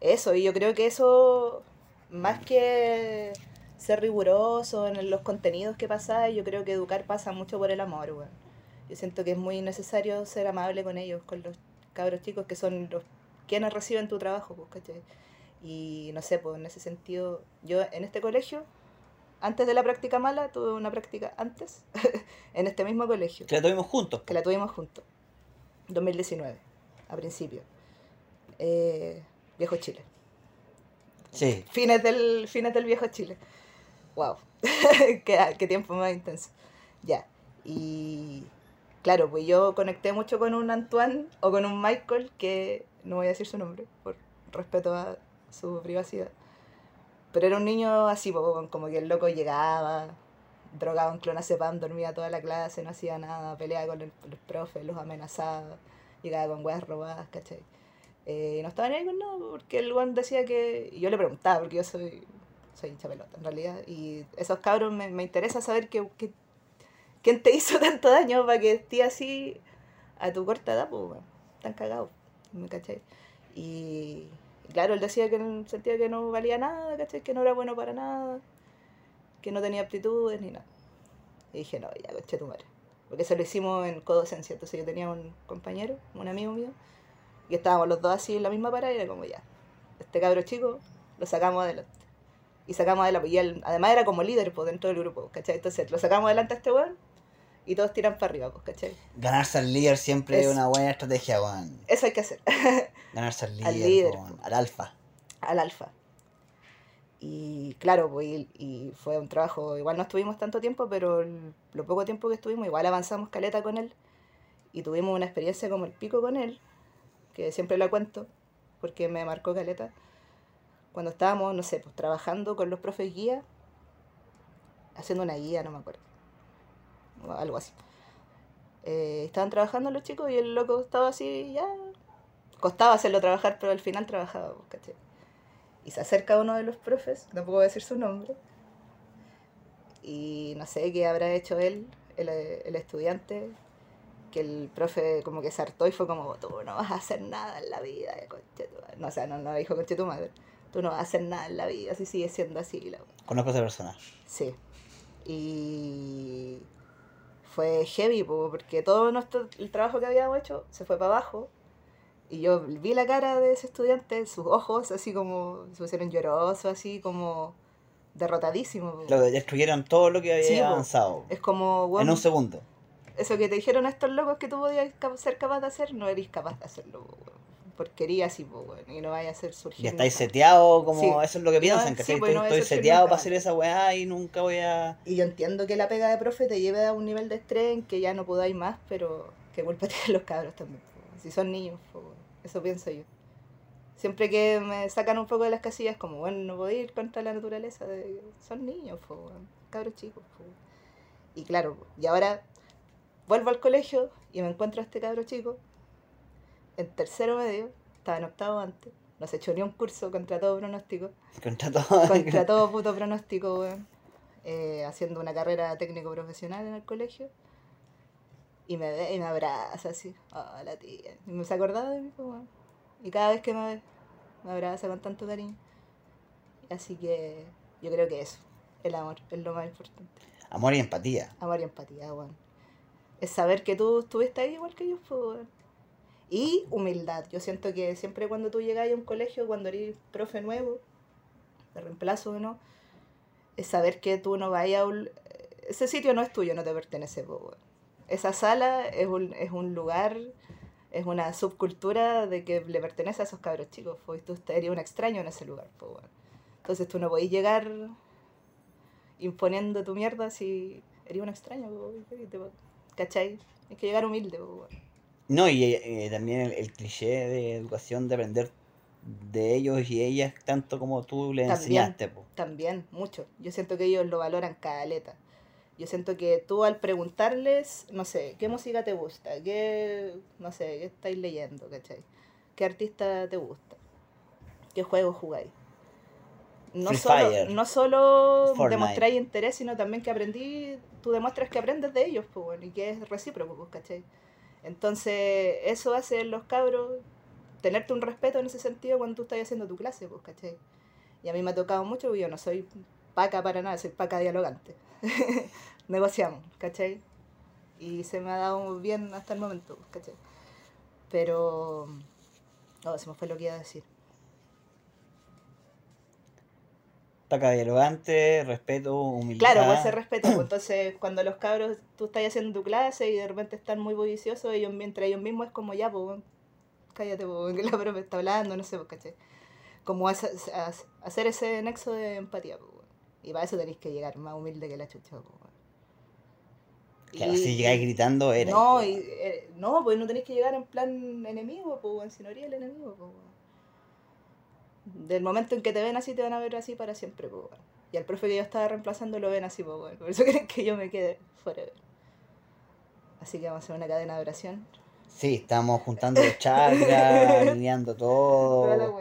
eso, y yo creo que eso, más que ser riguroso en los contenidos que pasa, yo creo que educar pasa mucho por el amor, weón. Yo siento que es muy necesario ser amable con ellos, con los cabros chicos que son los quienes reciben tu trabajo, pues, ¿cachai? Y no sé, pues en ese sentido, yo en este colegio, antes de la práctica mala, tuve una práctica antes, [LAUGHS] en este mismo colegio, Que la tuvimos juntos. que la tuvimos juntos, 2019, a principio. Eh, viejo Chile. Sí. Fines del, fines del viejo Chile. Wow. [LAUGHS] qué, qué tiempo más intenso. Ya. Y claro, pues yo conecté mucho con un Antoine o con un Michael, que no voy a decir su nombre, por respeto a su privacidad. Pero era un niño así, como que el loco llegaba, drogaba un clonazepam, dormía toda la clase, no hacía nada, peleaba con el- los profes, los amenazaba, llegaba con weas robadas, ¿cachai? Eh, no estaba ni ahí con nada, porque el weón decía que. Y yo le preguntaba, porque yo soy. Soy hincha pelota, en realidad. Y esos cabros me, me interesa saber que, que- quién te hizo [LAUGHS] tanto daño para que estés así a tu corta edad, pues, weón. Tan cagado, ¿me cachai? Y, claro, él decía que él sentía que no valía nada, ¿cachai? Que no era bueno para nada, que no tenía aptitudes ni nada. Y dije, no, ya, coche tu madre. Porque eso lo hicimos en codocencia. Entonces yo tenía un compañero, un amigo mío, y estábamos los dos así en la misma parada y era como ya, este cabro chico lo sacamos adelante. Y sacamos adelante, y él además era como líder pues, dentro del grupo, ¿cachai? Entonces lo sacamos adelante a este weón y todos tiran para arriba, pues, ¿cachai? Ganarse al líder siempre es una buena estrategia, weón. Eso hay que hacer, [LAUGHS] Ganarse al líder, Al líder, weón, al alfa. al alfa. Y claro, pues, y, fue un trabajo, igual no estuvimos tanto tiempo, pero lo poco tiempo que estuvimos, igual avanzamos caleta con él y tuvimos una experiencia como el pico con él, que siempre la cuento, porque me marcó caleta. Cuando estábamos, no sé, pues trabajando con los profes guía, haciendo una guía, no me acuerdo, o algo así. Eh, estaban trabajando los chicos y el loco estaba así, ya. Costaba hacerlo trabajar, pero al final trabajaba, pues, ¿cachai? Y se acerca uno de los profes, tampoco voy a decir su nombre, y no sé qué habrá hecho él, el, el estudiante, que el profe como que se hartó y fue como, tú no vas a hacer nada en la vida, madre". No, o sea, no, no dijo conche tu madre, tú no vas a hacer nada en la vida, si sigues siendo así. La... Conozco a esa persona. Sí. Y fue heavy, po, porque todo nuestro, el trabajo que habíamos hecho se fue para abajo. Y yo vi la cara de ese estudiante, sus ojos así como se pusieron llorosos, así como derrotadísimos. po. Lo destruyeron todo lo que había Sí, avanzado. Es como, En bueno, un segundo. eso que te dijeron estos locos que tú podías ser capaz de hacer, no eres capaz de hacerlo, weón. Porquería así, po, weón, y no vaya a ser surgir. Ya estáis seteado, como Sí. eso es lo que piensan, No, que sí, pues, no voy a estoy seteado nunca para hacer esa weá y nunca voy a. Y yo entiendo que la pega de profe te lleve a un nivel de estrés en que ya no podáis más, pero qué culpa [LAUGHS] tienen los cabros también. Si son niños, po, eso pienso yo. Siempre que me sacan un poco de las casillas, como, bueno, no puedo ir contra la naturaleza, de- son niños, po, cabros chicos. po. Y claro, y ahora vuelvo al colegio y me encuentro a este cabro chico en tercero medio, estaba en octavo antes, no se echó ni un curso contra todo pronóstico Contra todo. [LAUGHS] contra todo puto pronóstico, weón. Eh, haciendo una carrera técnico profesional en el colegio. Y me ve y me abraza así. Oh, la tía. Y me se acordaba de mí, pues. Y cada vez que me ve, me abraza con tanto cariño. Así que yo creo que eso, el amor, es lo más importante. Amor y empatía. Amor y empatía, weón. Es saber que tú estuviste ahí igual que yo, pues, weón. Y humildad. Yo siento que siempre cuando tú llegas a un colegio, cuando eres profe nuevo, de reemplazo o no, es saber que tú no vayas a un... Ese sitio no es tuyo, no te pertenece, pues, weón. Esa sala es un, es un lugar, es una subcultura de que le pertenece a esos cabros chicos, pues, tú eres un extraño en ese lugar, pues, weón. Entonces tú no podés llegar imponiendo tu mierda si eres un extraño, te- ¿cachai? Hay que llegar humilde, weón. No, y eh, también el, el cliché de educación de aprender de ellos y ellas tanto como tú les También. enseñaste. po. También, mucho. Yo siento que ellos lo valoran caleta. Yo siento que tú al preguntarles, no sé, ¿qué música te gusta? ¿Qué, no sé, qué estáis leyendo? ¿Cachai? ¿Qué artista te gusta? ¿Qué juego jugáis? No Free solo, Fire. no solo demostráis interés, sino también que aprendí, tú demuestras que aprendes de ellos, pues, bueno, y que es recíproco, pues, ¿cachai? Entonces, eso hace en los cabros tenerte un respeto en ese sentido cuando tú estás haciendo tu clase, pues, ¿cachai? Y a mí me ha tocado mucho, porque yo no soy paca para nada, soy paca dialogante. [LAUGHS] Negociamos, ¿cachai? Y se me ha dado bien hasta el momento, ¿cachai? Pero... No, se me fue lo que iba a decir. Paca dialogante, respeto, humildad. Claro, pues ese respeto. pues, entonces, cuando los cabros, tú estás haciendo tu clase y de repente están muy bulliciosos, ellos, mientras ellos mismos es como ya, pues, cállate, pues, que la profe está hablando, no sé, pues, ¿cachai? Como hace- hace- hacer ese nexo de empatía, pues. Y para eso tenéis que llegar más humilde que la chucha. Claro, Y- si llegáis gritando, era. No, y, eh, no, pues no tenéis que llegar en plan enemigo, pues, si no haría el enemigo, pues. Del momento en que te ven así, te van a ver así para siempre, pues. Y al profe que yo estaba reemplazando lo ven así, pues. Por eso [LAUGHS] quieren que yo me quede forever. Así que vamos a hacer una cadena de oración. Sí, estamos juntando chakras, [LAUGHS] alineando la todo,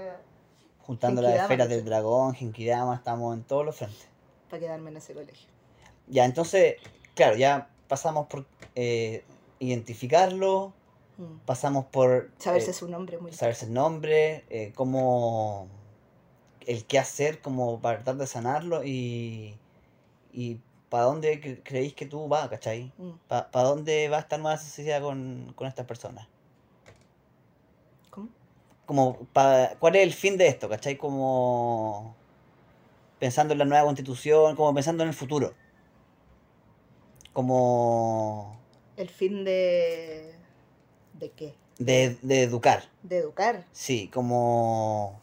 juntando las esferas del dragón, Genkidama, estamos en todos los frentes. Para quedarme en ese colegio. Ya, entonces, claro, ya pasamos por eh, identificarlo, Mm. pasamos por Saberse eh, su nombre muy saberse el nombre, eh, cómo el qué hacer, como para tratar de sanarlo y, y para dónde cre- creéis que tú vas, ¿cachai? Mm. ¿Para dónde va a estar más sociedad con, con estas personas? ¿Cómo? Como, pa- ¿cuál es el fin de esto, cachai? Como pensando en la nueva constitución, como pensando en el futuro. Como El fin de... ¿De qué? de, de educar, De educar. sí, como...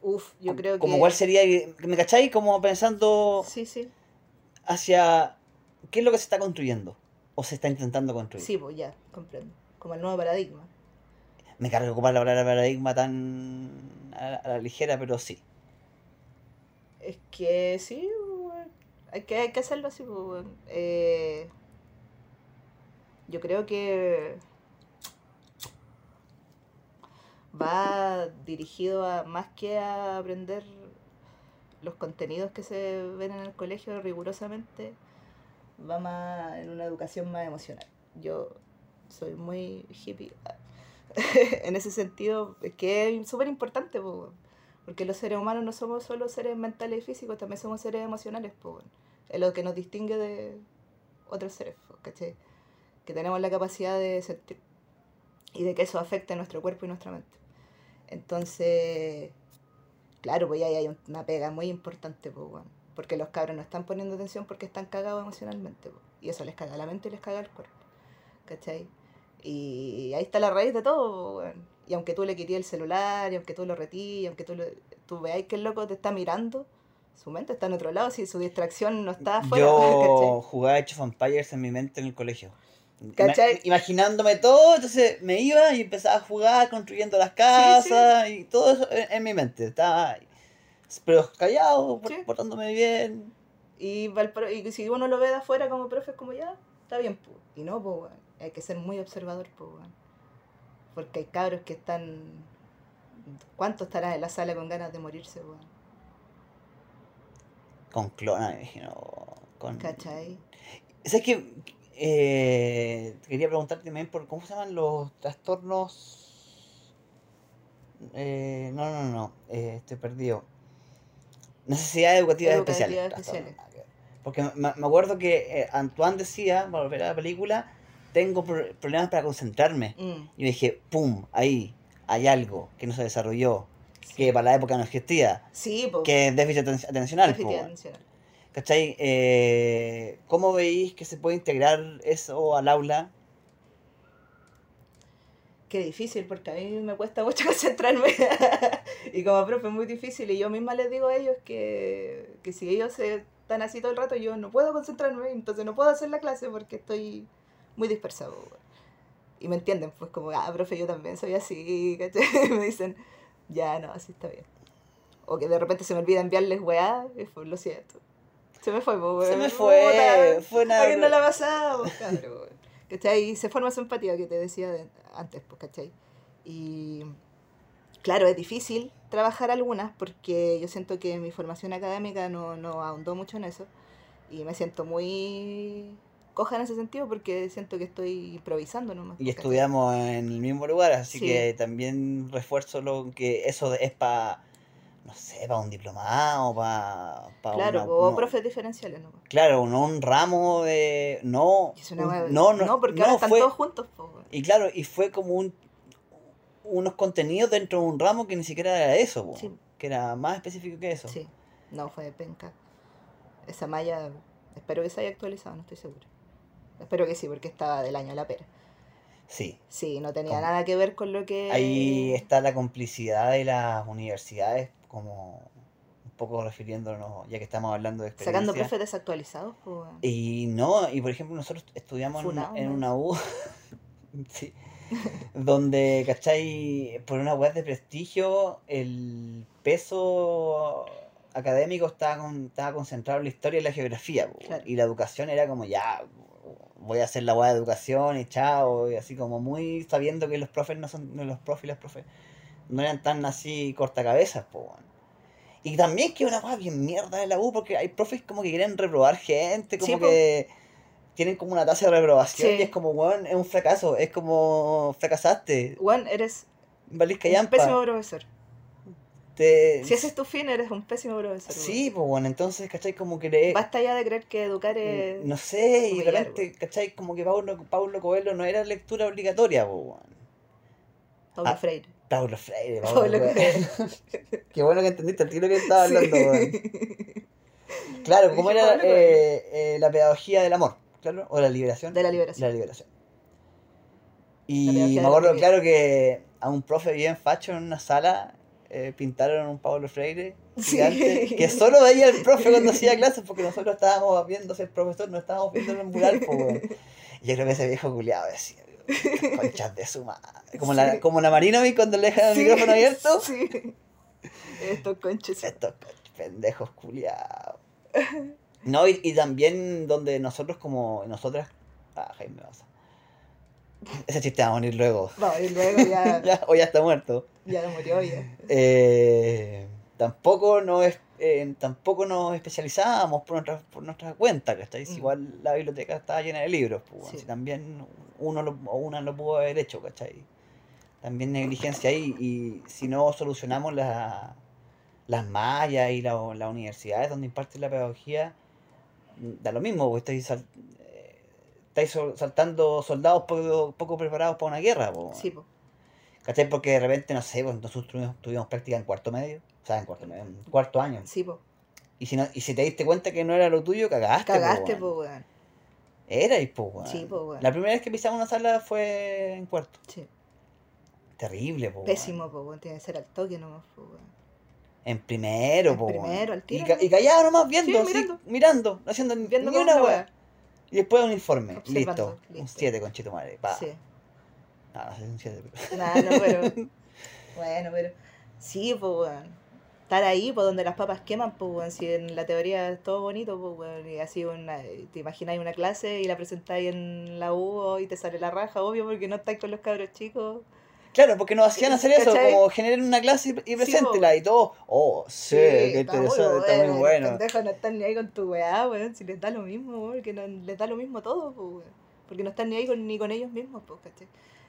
Uf, yo creo como que... cuál sería, ¿me cachai? Como pensando Sí, sí. hacia qué es lo que se está construyendo o se está intentando construir. Sí, pues ya, comprendo. Como el nuevo paradigma. Me cargo de ocupar la palabra paradigma tan a, a la ligera, pero sí. Es que sí, hay que, hay que hacerlo así. pues. Eh, yo creo que va dirigido a más que a aprender los contenidos que se ven en el colegio rigurosamente, va más en una educación más emocional. Yo soy muy hippie [LAUGHS] en ese sentido, es que es súper importante, po, weón. Porque los seres humanos no somos solo seres mentales y físicos, también somos seres emocionales, po, weón. es lo que nos distingue de otros seres, ¿cachai? que tenemos la capacidad de sentir y de que eso afecte a nuestro cuerpo y nuestra mente. Entonces, claro, pues ahí hay una pega muy importante, pues, weón. porque los cabros no están poniendo atención porque están cagados emocionalmente, y eso les caga la mente y les caga el cuerpo, ¿cachai? Y ahí está la raíz de todo. Y aunque tú le quites el celular, y aunque tú lo retires, y aunque tú, lo, tú veáis que el loco te está mirando, su mente está en otro lado, si su distracción no está afuera, Yo [LAUGHS] jugaba Age of Empires en mi mente en el colegio. ¿Cachai? Imaginándome todo, entonces me iba y empezaba a jugar, construyendo las casas y todo eso en, en mi mente. Estaba, pero callado, Sí. portándome bien. Y, si uno lo ve de afuera como profe, es como ya, está bien. Y no, pues, weón. Hay que ser muy observador, weón. Porque hay cabros que están. ¿Cuántos estarán en la sala con ganas de morirse, weón? Con clona, me imagino. Con... ¿Cachai? ¿Sabes que eh, quería preguntarte también por cómo se llaman los trastornos. Eh, no, no, no, eh, estoy perdido. Necesidades educativas Educativas especiales. Porque me, me acuerdo que eh, Antoine decía, para volver a la película, tengo pro- problemas para concentrarme. Mm, Y me dije, ¡pum! Ahí hay algo que no se desarrolló, que para la época no existía, Sí, pues. que es déficit aten- atencional. po, déficit atencional. ¿Cachai? Eh, ¿Cómo veis que se puede integrar eso al aula? Qué difícil, porque a mí me cuesta mucho [LAUGHS] concentrarme. y como profe es muy difícil. Y yo misma les digo a ellos que, que si ellos se están así todo el rato, yo no puedo concentrarme, entonces no puedo hacer la clase porque estoy muy dispersado. weón. y me entienden, pues como, ah, profe, yo también soy así, [LAUGHS] ¿cachai? me dicen, ya, no, así está bien. O que de repente se me olvida enviarles weá, y pues, lo siento. Se me fue, pues, Se me weón. fue, fue nada. ¿A quién no la pues, cabrón, weón? ¿Cachai? Y se forma esa empatía que te decía de- antes, pues, ¿cachai? Y claro, es difícil trabajar algunas porque yo siento que mi formación académica no, no ahondó mucho en eso y me siento muy coja en ese sentido porque siento que estoy improvisando nomás. Y estudiamos en el mismo lugar, así Sí. que también refuerzo lo que eso es para, no sé, para un diplomado, para... Claro, o profes diferenciales nomás. Claro, no un ramo de... No, una no, no, no, porque no, ahora están fue- todos juntos. po. Y claro, y fue como un unos contenidos dentro de un ramo que ni siquiera era eso, po, Sí. que era más específico que eso. Sí, no, fue de penca. Esa malla, espero que se haya actualizado, no estoy segura. Espero que sí, porque estaba del año de la pera. Sí. Sí, no tenía nada que ver con lo que... Ahí está la complicidad de las universidades, como un poco refiriéndonos, ya que estamos hablando de experiencia. Sacando profes desactualizados, pues. Y no, y por ejemplo nosotros estudiamos en, Funado, en una U, [LAUGHS] sí, donde, ¿cachai? Por una web de prestigio, el peso académico estaba, con- estaba concentrado en la historia y la geografía, Claro. y la educación era como ya, voy a hacer la web de educación y chao, y así como muy sabiendo que los profes no son, no, los profes y las profes no eran tan así cortacabezas, weón. Y también que una weá bien mierda de la U, porque hay profes como que quieren reprobar gente, como Sí, que tienen como una tasa de reprobación Sí. y es como, weón, es un fracaso, es como fracasaste, Weón, eres valís un pésimo profesor. Te- Si ese es tu fin, eres un pésimo profesor. Sí, pues bueno, entonces, ¿cachai? Como que le... Basta ya de creer que educar es... No sé, y de repente, ¿cachai? Como que Paulo, Paulo Coelho no era lectura obligatoria, pues bueno. Paulo ah, Freire. Paulo Freire, [LAUGHS] Paulo Paulo Coelho. Coelho. [LAUGHS] Qué bueno que entendiste el tiro que estaba Sí. hablando, weón. Claro, como era eh, eh, la pedagogía del amor, claro, o la liberación. De la liberación. La liberación. Y La me acuerdo, claro, que a un profe bien facho en una sala eh, pintaron un Pablo Freire Sí. que solo veía el profe cuando hacía clases porque nosotros estábamos viendo el profesor, no estábamos viendo el mural, pues, yo creo que ese viejo culiado decía, "Estas conchas de su madre. Como, la, como la Marinovic cuando le dejan el Sí, micrófono abierto. Sí. Estos conches. Estos co- pendejos culiados. No, y, y también donde nosotros como nosotras. Ah, Jaime Baza. Ese chiste va a morir luego. No, y luego ya, [LAUGHS] Ya, o ya está muerto. Ya murió ya. Eh, tampoco nos es- eh, tampoco nos especializábamos por nuestra, por nuestra cuenta, ¿cachai? Mm. Igual la biblioteca estaba llena de libros, pues, Sí. si también uno lo- o una lo pudo haber hecho, ¿cachai? También negligencia ahí, y si no solucionamos la- las mallas y la- las universidades donde imparte la pedagogía, da lo mismo, porque estáis, sal- eh, estáis saltando soldados poco, poco preparados para una guerra, pues, Sí, po. ¿Cachai? Porque de repente, no sé, pues nosotros tuvimos, tuvimos práctica en cuarto medio, o sea, en cuarto medio, en cuarto año. Sí, po. Y si, no, y si te diste cuenta que no era lo tuyo, cagaste. Cagaste, po, weón. weón. Era y po, weón. Sí, po, weón. La primera vez que pisamos una sala fue en cuarto. Sí. Terrible, po. weón. Pésimo, po, weón. Tiene que ser al toque nomás, po, weón. En primero, En po. weón. primero, al Y, tiro, ca- ¿no? y callado nomás viendo, Sí, así, mirando. mirando, no haciendo Viendo ni una weá. Y después un informe, listo. Un listo. 7 con chito madre. Pa. Sí. Sé, un 7. Nada, no, pero. [LAUGHS] bueno, pero. Sí, pues, weón. Estar ahí, pues, donde las papas queman, pues, weón. Si en la teoría es todo bonito, pues, weón. Y así, una, te imagináis una clase y la presentáis en la U y te sale la raja, obvio, porque no estáis con los cabros chicos. Claro, porque nos hacían hacer eso, ¿Cachai? como generen una clase y- preséntela y todo. Oh, sí, qué está interesante, está muy Los bueno. pendejos no están ni ahí con tu weá, weón. Si les da lo mismo, weón. Que no, les da lo mismo todo, pues, weón. Porque no están ni ahí con, ni con ellos mismos, pues, ¿cachai?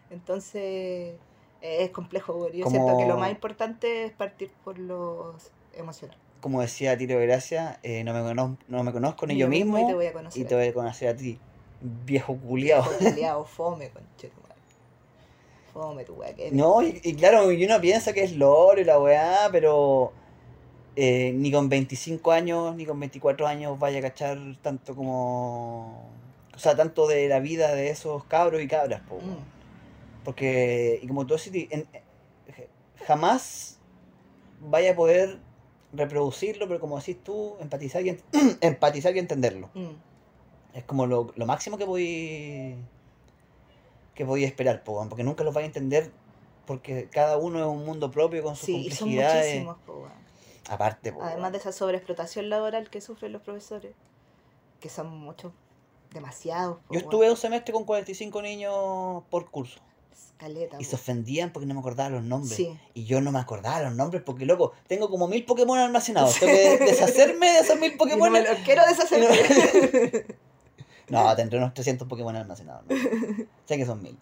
Entonces, eh, es complejo. Yo siento que lo más importante es partir por los emocionales. Como decía Tiro de Gracia, eh, no, me conozco, no me conozco ni yo yo mismo y te voy a conocer y a te voy a conocer a ti, viejo culiao. Culiao, [LAUGHS] fome, conchetumare. Fome tu weá, que No, y, y claro, y uno piensa que es lore y la weá, pero eh, ni con 25 años, ni con 24 años vaya a cachar tanto como... O sea, tanto de la vida de esos cabros y cabras, po. Mm, Porque, y como tú decís, en- eh, jamás vaya a poder reproducirlo, pero como decís tú, empatizar y, ent- [CLEARS THROAT] empatizar y entenderlo. mm. Es como lo, lo máximo que voy que podía esperar, po, porque nunca los vais a entender porque cada uno es un mundo propio con sus Sí, y son complejidades. muchísimos, po. Aparte, po, Además de esa sobreexplotación laboral que sufren los profesores, que son muchos, demasiados. Yo estuve un semestre con 45 niños por curso. Caleta, Y po. se ofendían porque no me acordaba los nombres. Sí. Y yo no me acordaba los nombres porque, loco, tengo como mil Pokémon almacenados. Tengo que deshacerme de esos mil [LAUGHS] no Pokémon. los quiero deshacer. No, [LAUGHS] tendré unos 300 Pokémon almacenados. ¿no? [LAUGHS] sé que son mil.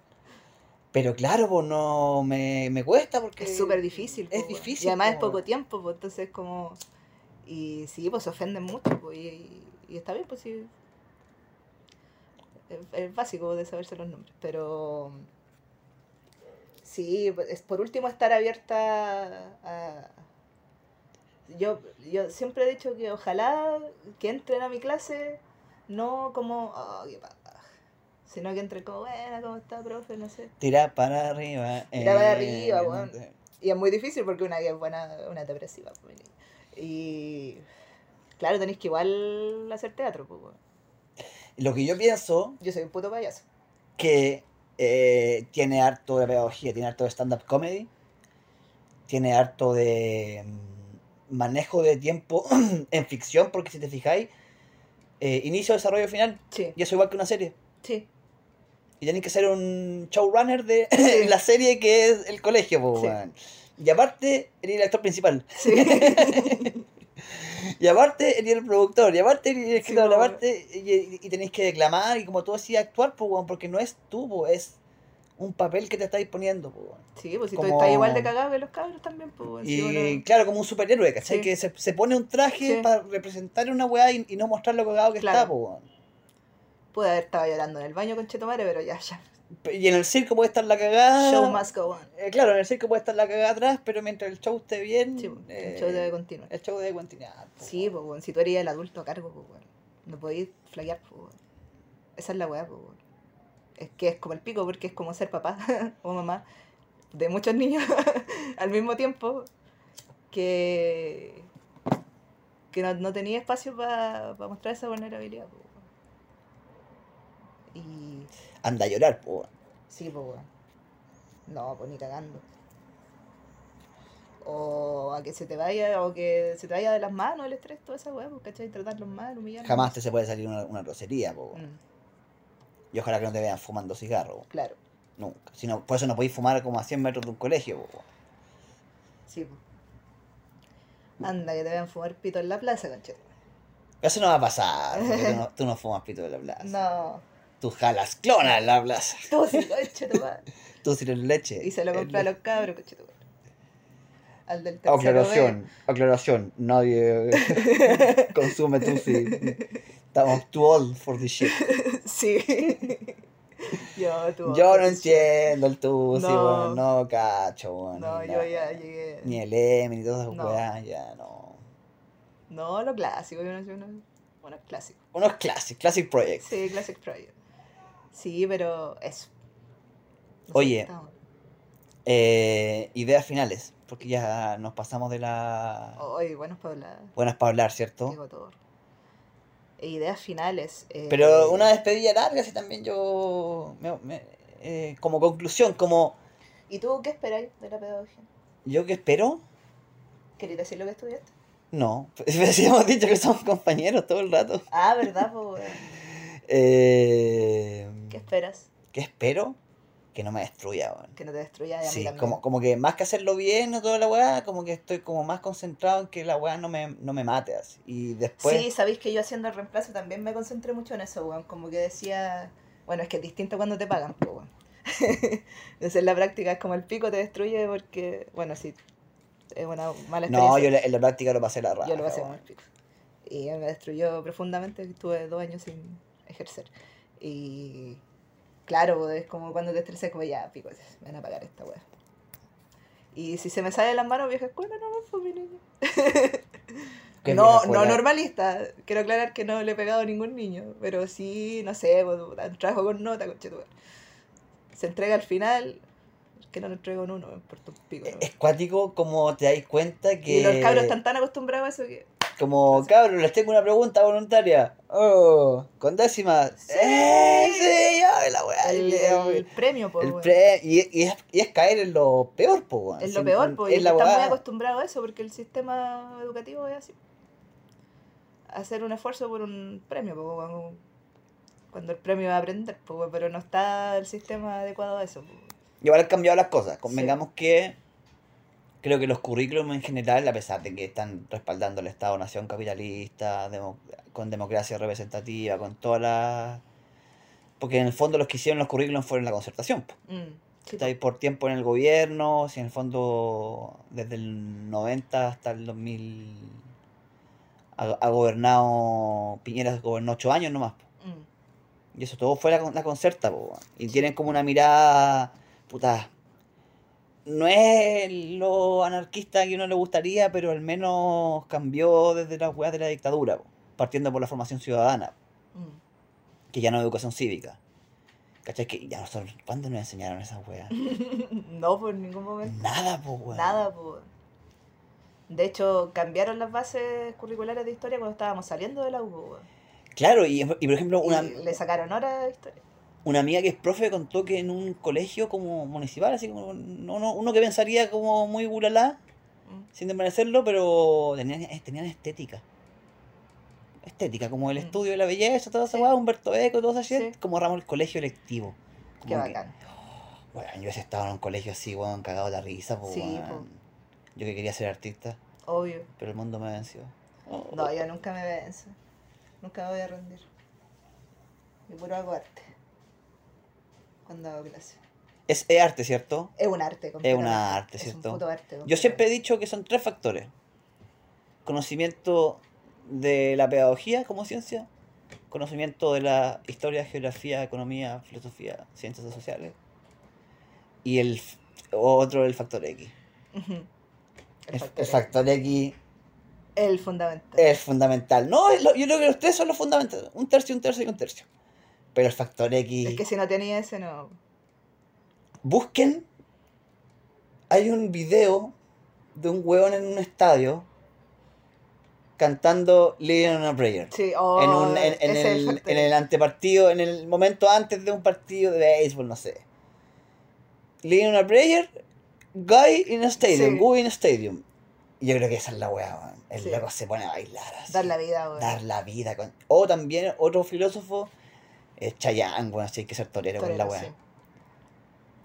Pero claro, pues no me, me cuesta porque. es súper difícil. Es difícil. Y además es po, poco tiempo, pues entonces como... Y sí, pues se ofenden mucho, pues, y, y está bien, pues sí. Es, es básico de saberse los nombres, pero... Sí, pues, es por último estar abierta a... Yo, yo siempre he dicho que ojalá que entren a mi clase no como, oh, qué paja", sino que entren como, buena, ¿cómo está, profe? No sé. Tira para arriba. Tira para eh, arriba, no weón. te- Y es muy difícil porque una que es buena, una depresiva. pues. Y claro, tenéis que igual hacer teatro, pues. Lo que yo pienso Yo soy un puto payaso. que eh, tiene harto de pedagogía, tiene harto de stand-up comedy, tiene harto de mm, manejo de tiempo [CLEARS THROAT] en ficción, porque si te fijáis, eh, inicio, desarrollo, final, Sí, y eso igual que una serie. sí. Y tenéis que ser un showrunner de [LAUGHS] [LAUGHS] la serie que es el colegio, Sí. weón. Y aparte, eres el actor principal. Sí. [LAUGHS] Y aparte, eres el productor. Y aparte, eres el escritor. y aparte, y, y tenéis que declamar. Y como tú decías, actuar, weón, porque no es tú, es un papel que te estáis poniendo. po, weón. sí, pues si tú Como- estás igual de cagado que los cabros también, pues. Y Si uno- claro, como un superhéroe, ¿cachai? Sí. Que se, se pone un traje Sí. para representar una weá y, y no mostrar lo cagado que Claro. está, weón. Pude haber estado llorando en el baño con Chetomare, pero ya, ya. Y en el circo puede estar la cagada. Show must go on. Eh, claro, en el circo puede estar la cagada atrás, pero mientras el show esté bien. Sí, pues, eh, el show debe continuar. El show debe continuar. po, Sí, pues, weón. Si tú eres el adulto a cargo, pues, weón. No podéis flaquear, pues. Esa es la weá, pues. Es que es como el pico, porque es como ser papá [LAUGHS] o mamá de muchos niños [LAUGHS] al mismo tiempo que, que no, no tenía espacio para mostrar esa vulnerabilidad. Y Anda a llorar, po, weón. sí, pues. No, pues ni cagando. O a que se te vaya, o que se te vaya de las manos el estrés, toda esa weá, pues, ¿cachai? Tratarlos mal, humillarlos. Jamás te se puede salir una, una grosería, po, weón. Mm, Y ojalá que no te vean fumando cigarro, claro, Nunca. Si no, por eso no podéis fumar como a 100 metros de un colegio, po, sí, pues. Anda, que te vean fumar pito en la plaza, conchete. Eso no va a pasar, porque tú [LAUGHS] no, tú no fumas pito de la plaza. No, Tú jalas clona la plaza. tú sí, conchete, madre. [LAUGHS] Tú tienes leche. Y se lo compré a los cabros, conchete. madre. Al del tercero B. Aclaración, aclaración. Nadie [LAUGHS] consume Tusi. Estamos too old for this shit. [LAUGHS] Sí. yo, tú. Yo no entiendo el Tusi, No. weón. No cacho, weón. No, ni yo nada. ya llegué. Ni el M, ni todas esas No. weas, ya no. No, lo clásico, yo no sé, uno, bueno, clásico. Unos classic, classic projects. Sí, Classic Project. Sí, pero eso. No Oye. Eh, ideas finales, porque ya nos pasamos de la... Oye, buenos para hablar. Buenas para hablar, ¿cierto? E ideas finales. eh, Pero una despedida larga, así también yo... me- me- eh, como conclusión, como... ¿Y tú qué esperáis de la pedagogía? ¿Yo qué espero? ¿Queréis decir lo que estudiaste? No, [LAUGHS] si hemos dicho que somos compañeros todo el rato. Ah, ¿verdad? Pues, [LAUGHS] Eh, ¿Qué esperas? ¿Qué espero? Que no me destruya, weón. Que no te destruya y a mí Sí, también. como, como que más que hacerlo bien o toda la weá, como que estoy como más concentrado en que la weá no me, no me mate así. Y después... Sí, sabéis que yo haciendo el reemplazo también me concentré mucho en eso, weón. Como que decía, bueno, es que es distinto cuando te pagan, pues, weón. [LAUGHS] Entonces en la práctica es como el pico te destruye porque, bueno, sí, es una mala experiencia. no, yo en la práctica lo pasé la raja. Yo lo pasé weón. muy pico. Y me destruyó profundamente, estuve dos años sin ejercer. Y claro, pues, es como cuando te estresas, como ya, pico, me van a pagar esta weá. Y si se me sale de las manos, vieja escuela, no, pues mi niño. ¿Qué No, no normalista. Quiero aclarar que no le he pegado a ningún niño. Pero sí, no sé, pues, trabajo con nota, conchetumare. Se entrega al final. Que no lo entrego en uno, me importa un pico. ¿no? Es cuático como te dais cuenta que... Y los cabros están tan acostumbrados a eso que. Como, cabros, les tengo una pregunta voluntaria. Oh, con décimas. Sí. ¡Eh, la weá. El, y- el premio, po, el pre- y, y es, y es caer en lo peor, po, weón. Es lo Sí, peor, porque es la están muy acostumbrados a eso, porque el sistema educativo es así. Hacer un esfuerzo por un premio, po, cuando, cuando el premio va a aprender, po, pero no está el sistema adecuado a eso. po. Y ahora han cambiado las cosas. Convengamos Sí. que creo que los currículums en general, a pesar de que están respaldando el Estado-Nación capitalista, con democracia representativa, con todas las... Porque en el fondo los que hicieron los currículums fueron la concertación. Mm, sí, Está ahí por tiempo en el gobierno, si en el fondo desde el 90 hasta el 2000 ha, ha gobernado, Piñera gobernó 8 años nomás. Mm, Y eso todo fue la, la concerta, po. Y tienen como una mirada, puta, no es lo anarquista que uno le gustaría, pero al menos cambió desde las weas de la dictadura, po, partiendo por la formación ciudadana, mm. que ya no es educación cívica. ¿Cachai? Que ya nosotros, ¿cuándo nos enseñaron esas weas? [LAUGHS] no, por ningún momento. Nada, po, weón. Nada, pues. De hecho, cambiaron las bases curriculares de historia cuando estábamos saliendo de la U, weón. Claro, y, y por ejemplo, una, Y le sacaron horas de historia. Una amiga que es profe contó que en un colegio como municipal, así como no, no- uno que pensaría como muy buralá, Mm. sin desmerecerlo, pero tenían, eh, tenían estética. Estética, como el Mm. estudio de la belleza, toda esa Sí. Humberto Eco, todo esa shit, Sí. como ramo el colegio electivo. Qué que, bacán. Bueno, yo hubiese estado en un colegio así, weón, cagado de la risa, pues, Sí, weón. po. Yo que quería ser artista, Obvio. pero el mundo me venció. Oh. No, yo nunca me venzo. Nunca me voy a rendir. Yo puro hago arte. Cuando hago clase. Es, es arte, ¿cierto? Es un arte, Es una arte, Es ¿cierto? un puto arte. Yo siempre he dicho que son tres factores. Conocimiento de la pedagogía como ciencia, conocimiento de la historia, geografía, economía, filosofía, ciencias sociales, y el otro el factor X. El, El el factor. factor X El fundamental. es fundamental. No, yo creo que los tres son los fundamentales. Un tercio, un tercio y un tercio. Pero el factor X... Es que si no tenía ese, no. Busquen. Hay un video de un hueón en un estadio cantando Living on a Prayer. Sí, oh, en, un, en, en ese es el, en el antepartido, en el momento antes de un partido de béisbol, no sé. Living on a Prayer, Guy in a Stadium, Sí. Guy in a Stadium. Y yo creo que esa es la weá, weón. El Sí. loco se pone a bailar así. Dar la vida, weón. Dar la vida. Con... O también otro filósofo, es Chayanne, bueno, sí hay que ser torero con la weá. sí.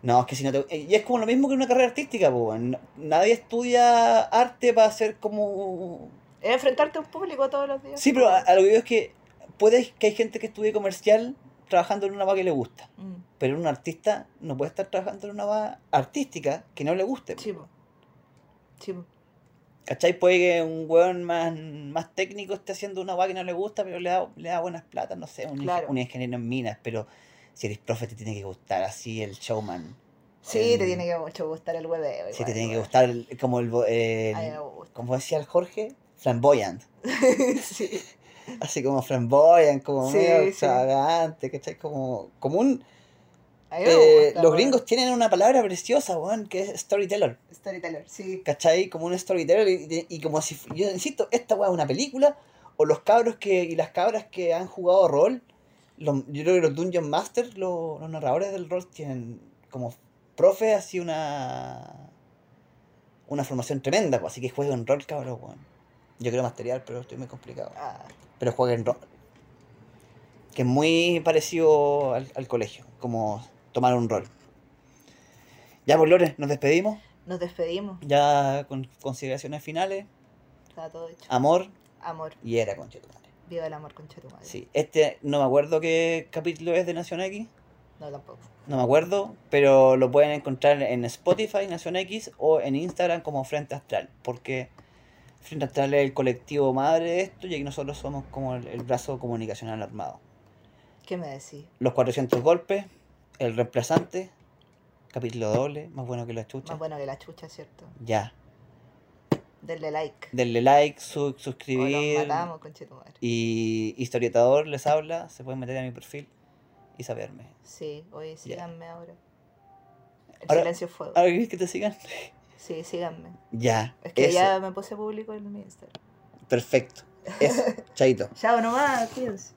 No, es que si no te... Y es como lo mismo que una carrera artística, pues, Nadie estudia arte para ser como... Es enfrentarte a un público todos los días. Sí, pero a, a lo que digo es que puede que hay gente que estudie comercial trabajando en una va que le gusta. Mm, Pero un artista no puede estar trabajando en una va artística que no le guste. po. Sí, po. Sí, po. ¿Cachai? Puede que un weón más, más técnico esté haciendo una va que no le gusta, pero le da, le da buenas platas, no sé, un, Claro. un ingeniero en minas, pero si eres profe te tiene que gustar así el showman. Sí, El- te tiene que mucho gustar el hueveo. Sí, te tiene que gustar el- como el, el- como decía el Jorge, flamboyant. [LAUGHS] sí. Así como flamboyant, como Sí, medio sí. extravagante, ¿cachai? Como, como un... Eh, los weón. gringos tienen una palabra preciosa, weón, que es storyteller. Storyteller, sí. ¿Cachai? Como un storyteller y, y como si, yo insisto, esta weá es una película, o los cabros que, y las cabras que han jugado rol, los- yo creo que los Dungeon Masters, los, los narradores del rol tienen como profe así una una formación tremenda, pues, así que jueguen rol, cabros, weón. Yo quiero material, pero estoy muy complicado. Ah, Pero jueguen rol. Que es muy parecido al, al colegio, como tomar un rol. Ya, pues, Lore, nos despedimos. nos despedimos. Ya con consideraciones finales. Está todo hecho. Amor Amor. y era con Chetumare. Viva el amor, tu madre. Sí, este no me acuerdo qué capítulo es de Nación X. No, tampoco. No me acuerdo, pero lo pueden encontrar en Spotify, Nación X, o en Instagram como Frente Astral. Porque Frente Astral es el colectivo madre de esto y aquí nosotros somos como el, el brazo comunicacional armado. ¿Qué me decís? Los 400 golpes, el reemplazante, capítulo doble, más bueno que la chucha. Más bueno que la chucha, ¿cierto? Ya. Denle like. Denle like, su- O nos suscribir. matamos. Y historietador les habla, se pueden meter a mi perfil y saberme. Sí, oye, síganme ahora. El Ahora- silencio fuego. ¿Ahora quieres que te sigan? Sí, síganme. Ya. Es que eso. ya me puse público en mi Instagram. Perfecto. Eso. [LAUGHS] Chaito. Chao nomás, cuídense.